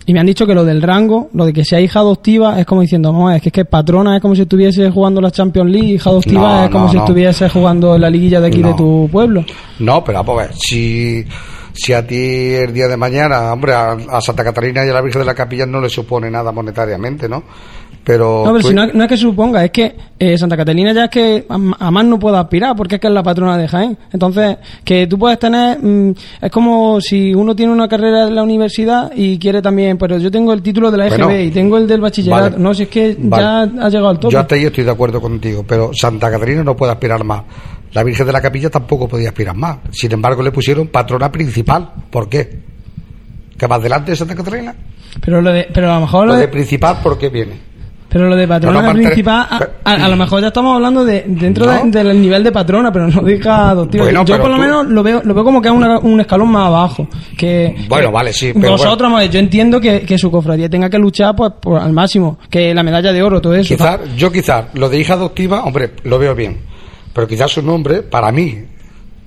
y me han dicho que lo del rango, lo de que sea hija adoptiva es como diciendo, no, es que es que patrona es como si estuviese jugando la Champions League, hija adoptiva
No,
es como
no,
si
no.
estuviese jugando la liguilla de aquí
No.
de tu pueblo.
No, pero vamos a ver, si si a ti el día de mañana, hombre, a, a Santa Catalina y a la Virgen de la Capilla no le supone nada monetariamente, ¿no? Pero,
No, pero
tú-
si no, no es que suponga, es que eh, Santa Catalina ya es que a, a más no puede aspirar, porque es que es la patrona de Jaén. Entonces, que tú puedes tener, mm, es como si uno tiene una carrera en la universidad y quiere también, pero yo tengo el título de la EGB
Bueno,
y tengo el del bachillerato.
vale.
No, si es que
Vale.
ya ha llegado al tope.
Yo hasta ahí estoy de acuerdo contigo, pero Santa Catalina no puede aspirar más. La Virgen de la Capilla tampoco podía aspirar más. Sin embargo, le pusieron patrona principal. ¿Por qué? ¿Que más adelante de Santa Catalina?
Pero, lo de, pero a lo mejor
Lo de principal, ¿por qué viene?
pero lo de patrona
No, no, mantener-
principal, a, a- a lo mejor ya estamos hablando de dentro
No.
de- del nivel de patrona, pero no diga adoptiva.
Bueno,
yo por lo
tú-
menos lo veo, lo veo como que es un escalón más abajo. Que,
Bueno,
que
vale, sí, pero
Vosotros, vamos, yo entiendo que, que su cofradía tenga que luchar pues, por, al máximo, que la medalla de oro, todo eso.
Quizás, yo quizás, lo de hija adoptiva, hombre, lo veo bien. Pero quizás su nombre, para mí,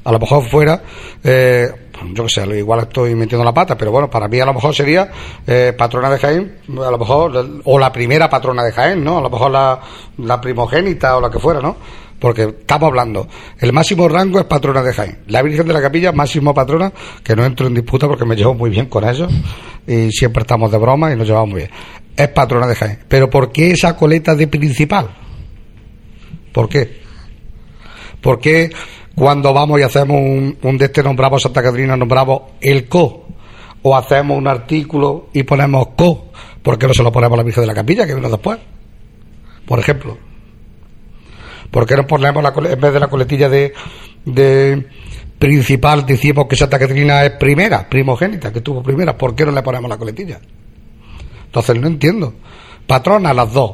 a lo mejor fuera, eh, yo qué sé, igual estoy metiendo la pata, pero bueno, para mí a lo mejor sería eh, patrona de Jaén, a lo mejor, o la primera patrona de Jaén, ¿no? A lo mejor la, la primogénita o la que fuera, ¿no? Porque estamos hablando, el máximo rango es patrona de Jaén. La Virgen de la Capilla, máximo patrona, que no entro en disputa porque me llevo muy bien con eso y siempre estamos de broma y nos llevamos muy bien. Es patrona de Jaén. Pero ¿por qué esa coleta de principal? ¿Por qué? ¿Por qué cuando vamos y hacemos un, un de este nombramos Santa Catarina, nombramos el co? O hacemos un artículo y ponemos co. ¿Por qué no se lo ponemos a la Virgen de la Capilla que vino después? Por ejemplo. ¿Por qué no ponemos la, en vez de la coletilla de, de principal, decimos que Santa Catarina es primera, primogénita, que tuvo primera? ¿Por qué no le ponemos la coletilla? Entonces no entiendo. Patrona las dos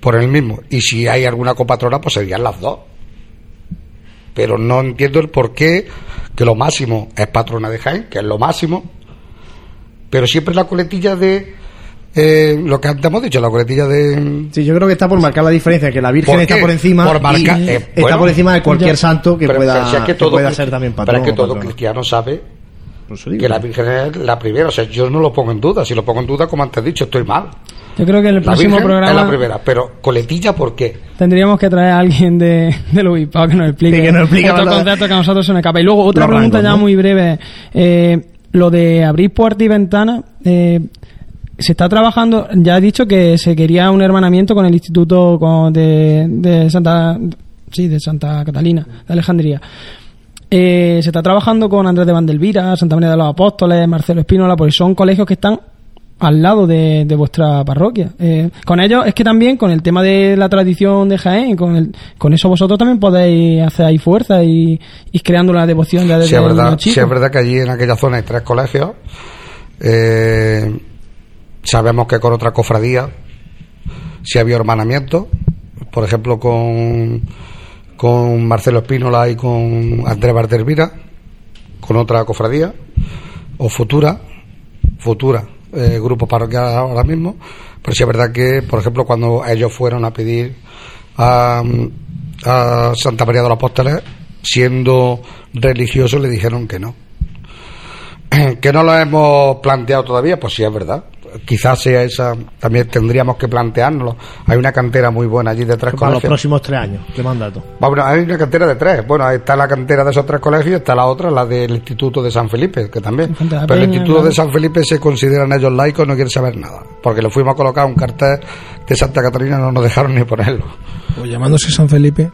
por el mismo. Y si hay alguna copatrona, pues serían las dos. Pero no entiendo el por qué, que lo máximo es patrona de Jaén, que es lo máximo, pero siempre la coletilla de eh, lo que antes hemos dicho, la coletilla de.
Sí, yo creo que está por marcar la diferencia, que la Virgen
¿Por
está por encima
Por marcar-
y
eh,
está
bueno,
por encima de cualquier
ya-
santo que
Pero-
pueda,
pero si es que
pueda ser también
Pero
patrón.
es que todo cristiano sabe
digo.
que la Virgen es la primera. O sea, yo no lo pongo en duda. Si lo pongo en duda, como antes he dicho, estoy mal.
Yo creo que en el
La
próximo
Virgen
programa
es la primera. Pero coletilla, ¿por qué?
tendríamos que traer a alguien de, del obispado que nos explique,
Sí, que nos explique
que a nosotros se nos escapa. Y luego otra
Los
pregunta
rangos,
ya
¿no?
muy breve. Eh, lo de abrir puertas y ventanas, eh, se está trabajando, ya he dicho que se quería un hermanamiento con el Instituto de Santa sí, de Santa Catalina, de Alejandría. Eh, se está trabajando con Andrés de Vandelvira, Santa María de los Apóstoles, Marcelo Espínola, porque son colegios que están al lado de, de vuestra parroquia. Eh, con ellos es que también con el tema de la tradición de Jaén, con, el, con eso vosotros también podéis hacer ahí fuerza y ir creando una devoción ya desde
Sí, es verdad, sí, es verdad que allí en aquella zona hay tres colegios. Eh, sabemos que con otra cofradía sí había hermanamiento. Por ejemplo, con, con Marcelo Espínola y con Andrés Valdervira, con otra cofradía, o futura, futura, eh, grupo parroquial ahora mismo. Pero sí es verdad que, por ejemplo, cuando ellos fueron a pedir a, a Santa María de los Apóstoles, siendo religiosos, le dijeron que no. Que no lo hemos planteado todavía, pues sí es verdad. Quizás sea esa, también tendríamos que planteárnoslo. Hay una cantera muy buena allí de tres
Para los próximos tres años, de mandato.
Bueno, hay una cantera de tres. Bueno, ahí está la cantera de esos tres colegios, está la otra, la del Instituto de San Felipe, que también. Pero el Instituto de San Felipe se consideran ellos laicos, no quieren saber nada. Porque le fuimos a colocar un cartel de Santa Catarina, no nos dejaron ni ponerlo.
Pues llamándose San Felipe.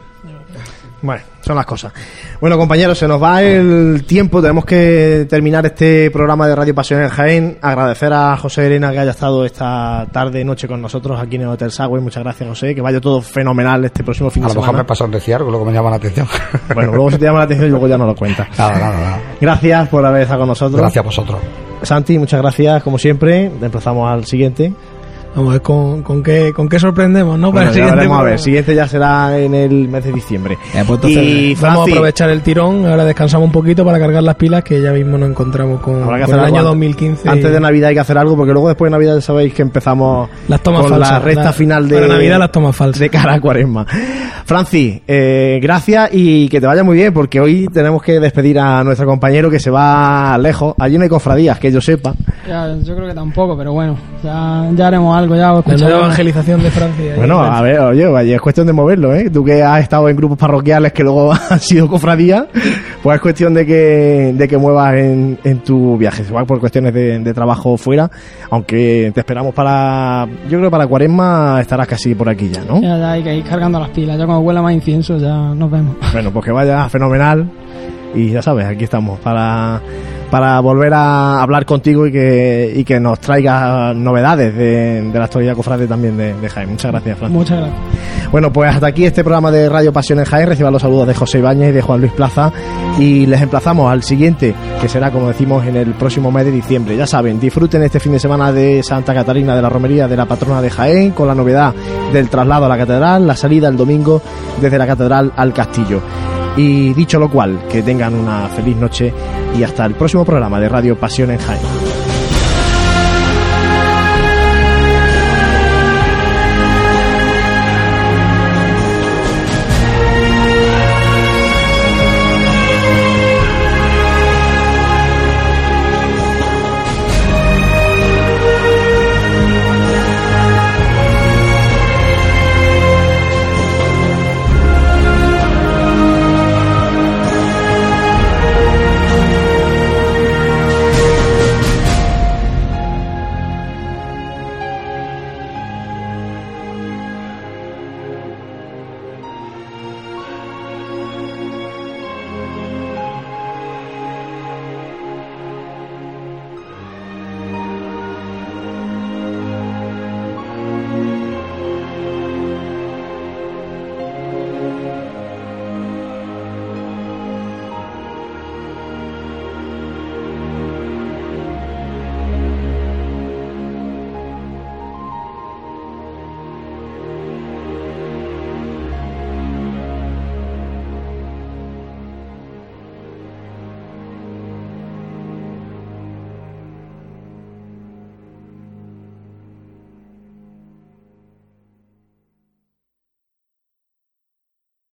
Bueno, son las cosas. Bueno, compañeros, se nos va el tiempo. Tenemos que terminar este programa de Radio Pasión en Jaén. Agradecer a José Elena que haya estado esta tarde noche con nosotros aquí en el Hotel Sagüe. Muchas gracias, José. Que vaya todo fenomenal este próximo fin
A
de
lo mejor me
semana.
pasa un decir algo, que me llama la atención.
Bueno, luego si te llama la atención y luego ya no lo cuentas.
nada, nada, nada.
Gracias por haber estado con nosotros.
Gracias a vosotros.
Santi, muchas gracias como siempre. Empezamos al siguiente.
Vamos a ver con, con, qué, con qué sorprendemos, ¿no?
Bueno,
Para el
ya
siguiente
veremos a ver. siguiente ya será en el mes de diciembre.
Eh, pues entonces,
y
vamos a aprovechar el tirón, ahora descansamos un poquito para cargar las pilas que ya mismo nos encontramos con,
Habrá que
con
hacer
el año
antes-
2015.
Antes de Navidad hay que hacer algo porque luego después de Navidad ya sabéis que empezamos
Las tomas
con
falsas,
la recta
la-
final de
para Navidad las tomas falsas.
de cara a Cuaresma. Francis, eh, gracias y que te vaya muy bien porque hoy tenemos que despedir a nuestro compañero que se va lejos. Allí no hay cofradías, que yo sepa.
Ya, yo creo que tampoco, pero bueno, ya, ya haremos algo. Algo ya. o
La nueva evangelización de Francia.
Bueno, a ver, oye, oye, es cuestión de moverlo, ¿eh? Tú que has estado en grupos parroquiales que luego han sido cofradías, pues es cuestión de que, de que muevas en, en tu viaje. Igual por cuestiones de, de trabajo fuera, aunque te esperamos para, yo creo que para cuaresma estarás casi por aquí ya, ¿no?
Ya, ya hay que ir cargando las pilas. Ya cuando huela más incienso, ya nos vemos.
Bueno, pues que vaya fenomenal y ya sabes, aquí estamos para, para volver a hablar contigo y que, y que nos traigas novedades de, de la actualidad cofrade también de, de Jaime. Muchas gracias, Fran.
Muchas gracias.
Bueno, pues hasta aquí este programa de Radio Pasión en Jaén. Reciban los saludos de José Ibáñez y de Juan Luis Plaza. Y les emplazamos al siguiente, que será, como decimos, en el próximo mes de diciembre. Ya saben, disfruten este fin de semana de Santa Catalina de la Romería de la patrona de Jaén, con la novedad del traslado a la catedral, la salida el domingo desde la catedral al castillo. Y dicho lo cual, que tengan una feliz noche y hasta el próximo programa de Radio Pasión en Jaén.